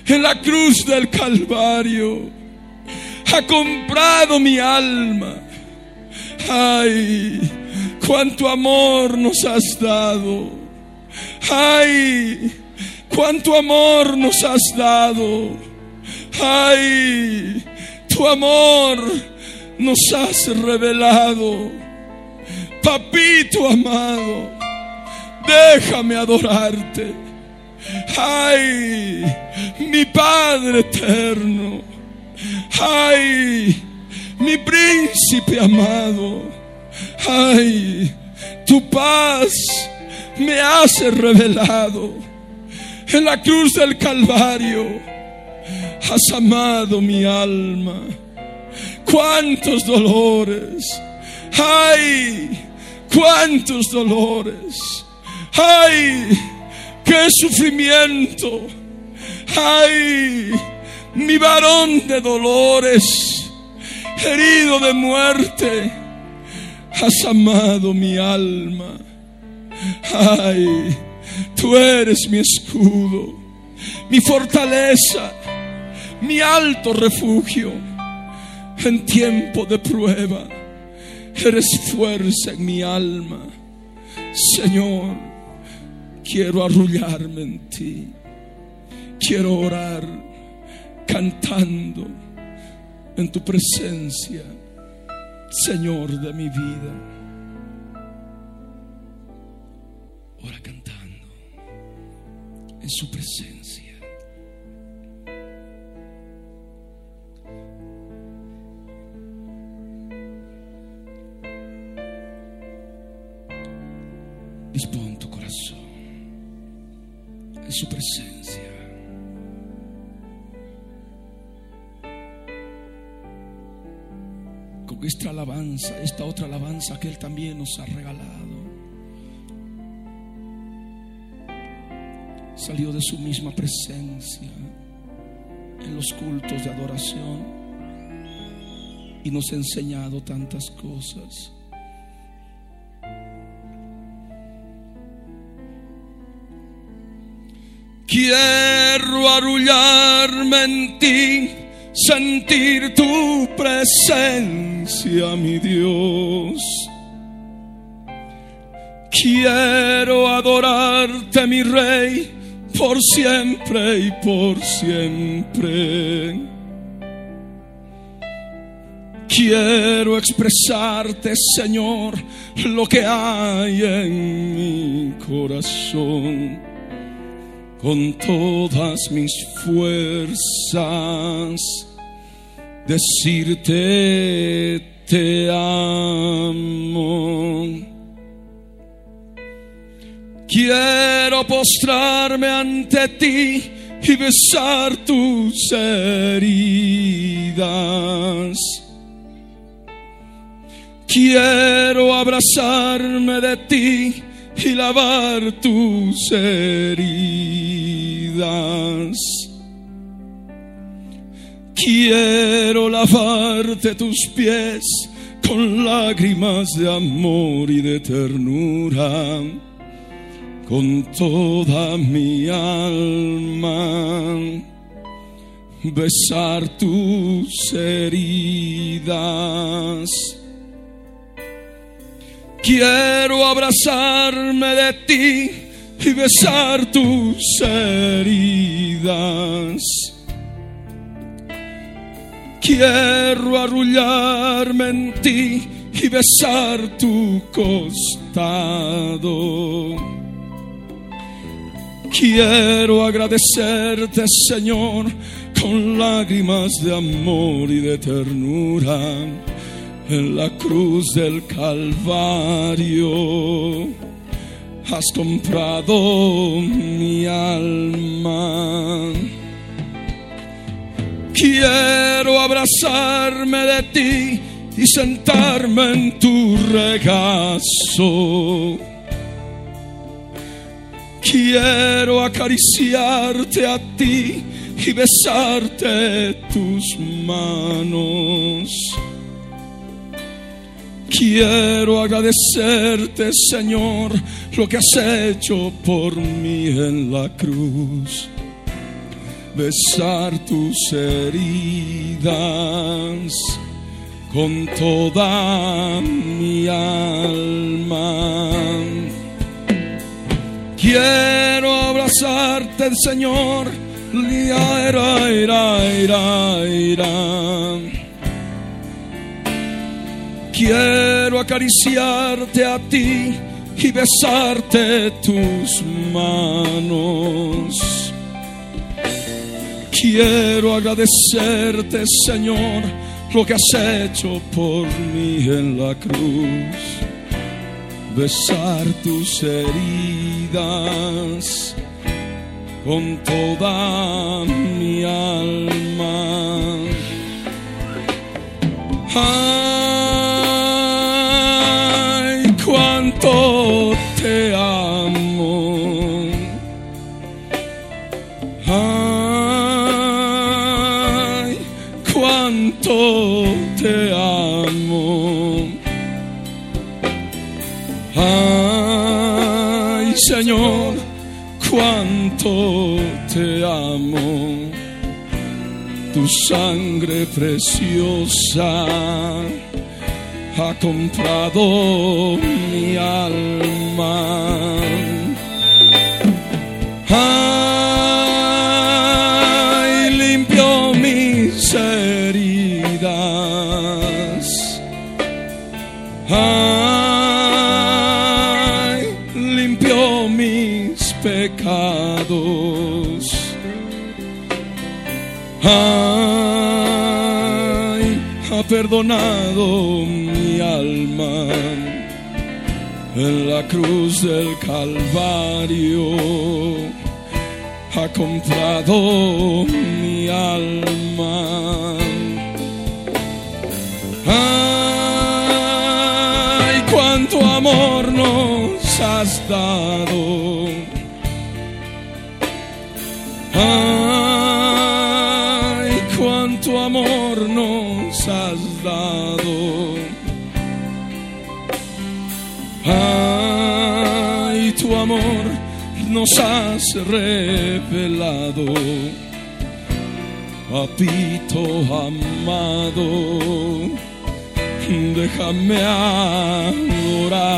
B: en la cruz del Calvario. Ha comprado mi alma. Ay, cuánto amor nos has dado. Ay, cuánto amor nos has dado. Ay, tu amor nos has revelado. Papito amado, déjame adorarte. Ay, mi Padre eterno. Ay, mi príncipe amado. Ay, tu paz me hace revelado. En la cruz del Calvario has amado mi alma. Cuántos dolores. Ay, cuántos dolores. Ay, qué sufrimiento. Ay, mi varón de dolores, herido de muerte, has amado mi alma. Ay, tú eres mi escudo, mi fortaleza, mi alto refugio en tiempo de prueba. Eres fuerza en mi alma. Señor, quiero arrullarme en ti. Quiero orar cantando en tu presencia, Señor de mi vida. Ora cantando en su presencia. Dispón tu corazón en su presencia. Con esta alabanza, esta otra alabanza que Él también nos ha regalado. Salió de su misma presencia en los cultos de adoración y nos ha enseñado tantas cosas. Quiero arrullarme en ti, sentir tu presencia, mi Dios. Quiero adorarte, mi Rey, por siempre y por siempre. Quiero expresarte, Señor, lo que hay en mi corazón. Con todas mis fuerzas, decirte te amo. Quiero postrarme ante ti y besar tus heridas Quiero abrazarme de ti y lavar tus heridas. Quiero lavarte tus pies con lágrimas de amor y de ternura, con toda mi alma, besar tus heridas Quiero abrazarme de ti y besar tus heridas. Quiero arrullarme en ti y besar tu costado. Quiero agradecerte, Señor, con lágrimas de amor y de ternura en la cruz del Calvario. Has comprado mi alma. Quiero abrazarme de ti y sentarme en tu regazo. Quiero acariciarte a ti y besarte tus manos. Quiero agradecerte, Señor, lo que has hecho por mí en la cruz. Besar tus heridas con toda mi alma. Quiero abrazarte, Señor. Ira, ira, ira. Quiero acariciarte a ti y besarte tus manos. Quiero agradecerte, Señor, lo que has hecho por mí en la cruz. Besar tus heridas con toda mi alma. te Tu sangre preciosa ha comprado mi alma. Perdonado alma en la cruz del Calvario ha comprado mi alma. Ay, cuánto amor nos has dado. Dado. Ay, tu amor nos has revelado, papito amado, déjame adorarte.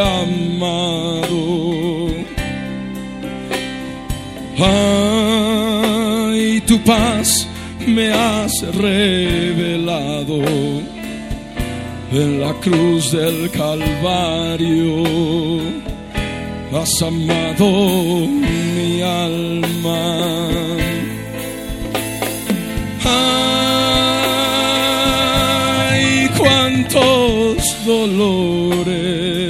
B: Amado. Ay, tu paz me has revelado en la cruz del Calvario. Has amado mi alma. Ay, cuántos dolores.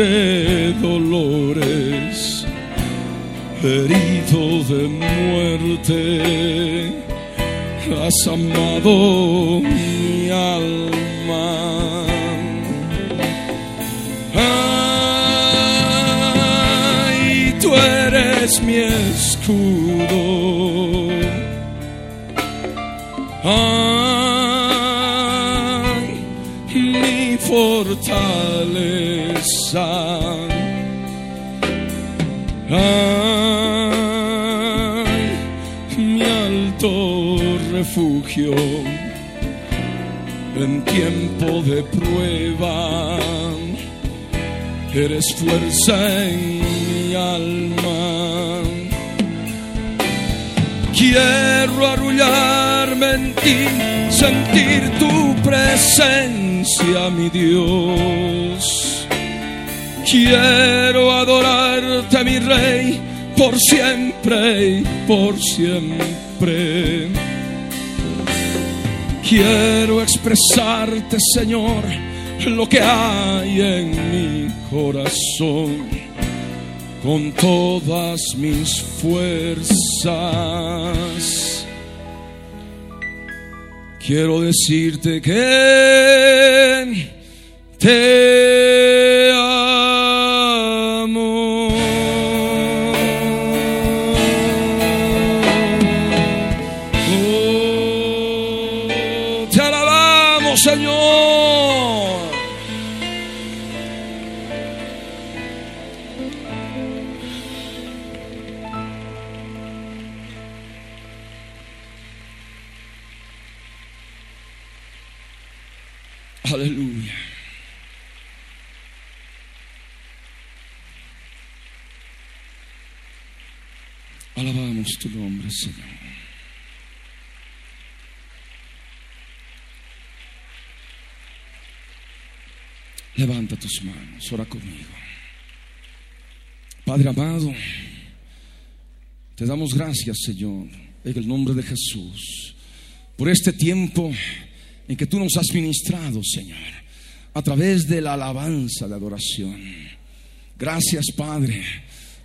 B: De dolores, herido de muerte, has amado refugio en tiempo de prueba. Eres fuerza en mi alma. Quiero arrullarme en ti, sentir tu presencia, mi Dios. Quiero adorarte, mi Rey, por siempre y por siempre. Quiero expresarte, Señor, lo que hay en mi corazón con todas mis fuerzas. Quiero decirte que te tus manos, ora conmigo. Padre amado, te damos gracias, Señor, en el nombre de Jesús, por este tiempo en que tú nos has ministrado, Señor, a través de la alabanza de adoración. Gracias, Padre,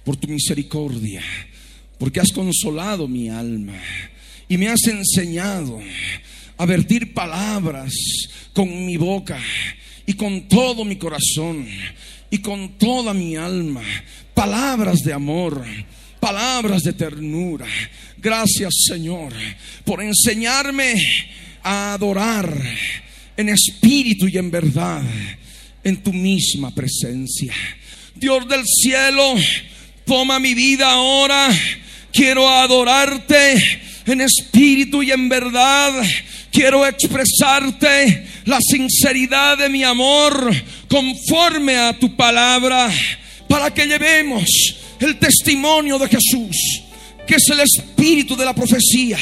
B: por tu misericordia, porque has consolado mi alma y me has enseñado a vertir palabras con mi boca y con todo mi corazón y con toda mi alma, palabras de amor, palabras de ternura. Gracias, Señor, por enseñarme a adorar en espíritu y en verdad en tu misma presencia. Dios del cielo, toma mi vida ahora. Quiero adorarte en espíritu y en verdad. Quiero expresarte la sinceridad de mi amor conforme a tu palabra para que llevemos el testimonio de Jesús, que es el espíritu de la profecía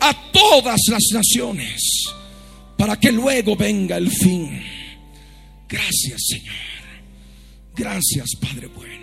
B: a todas las naciones, para que luego venga el fin. Gracias Señor. Gracias Padre bueno.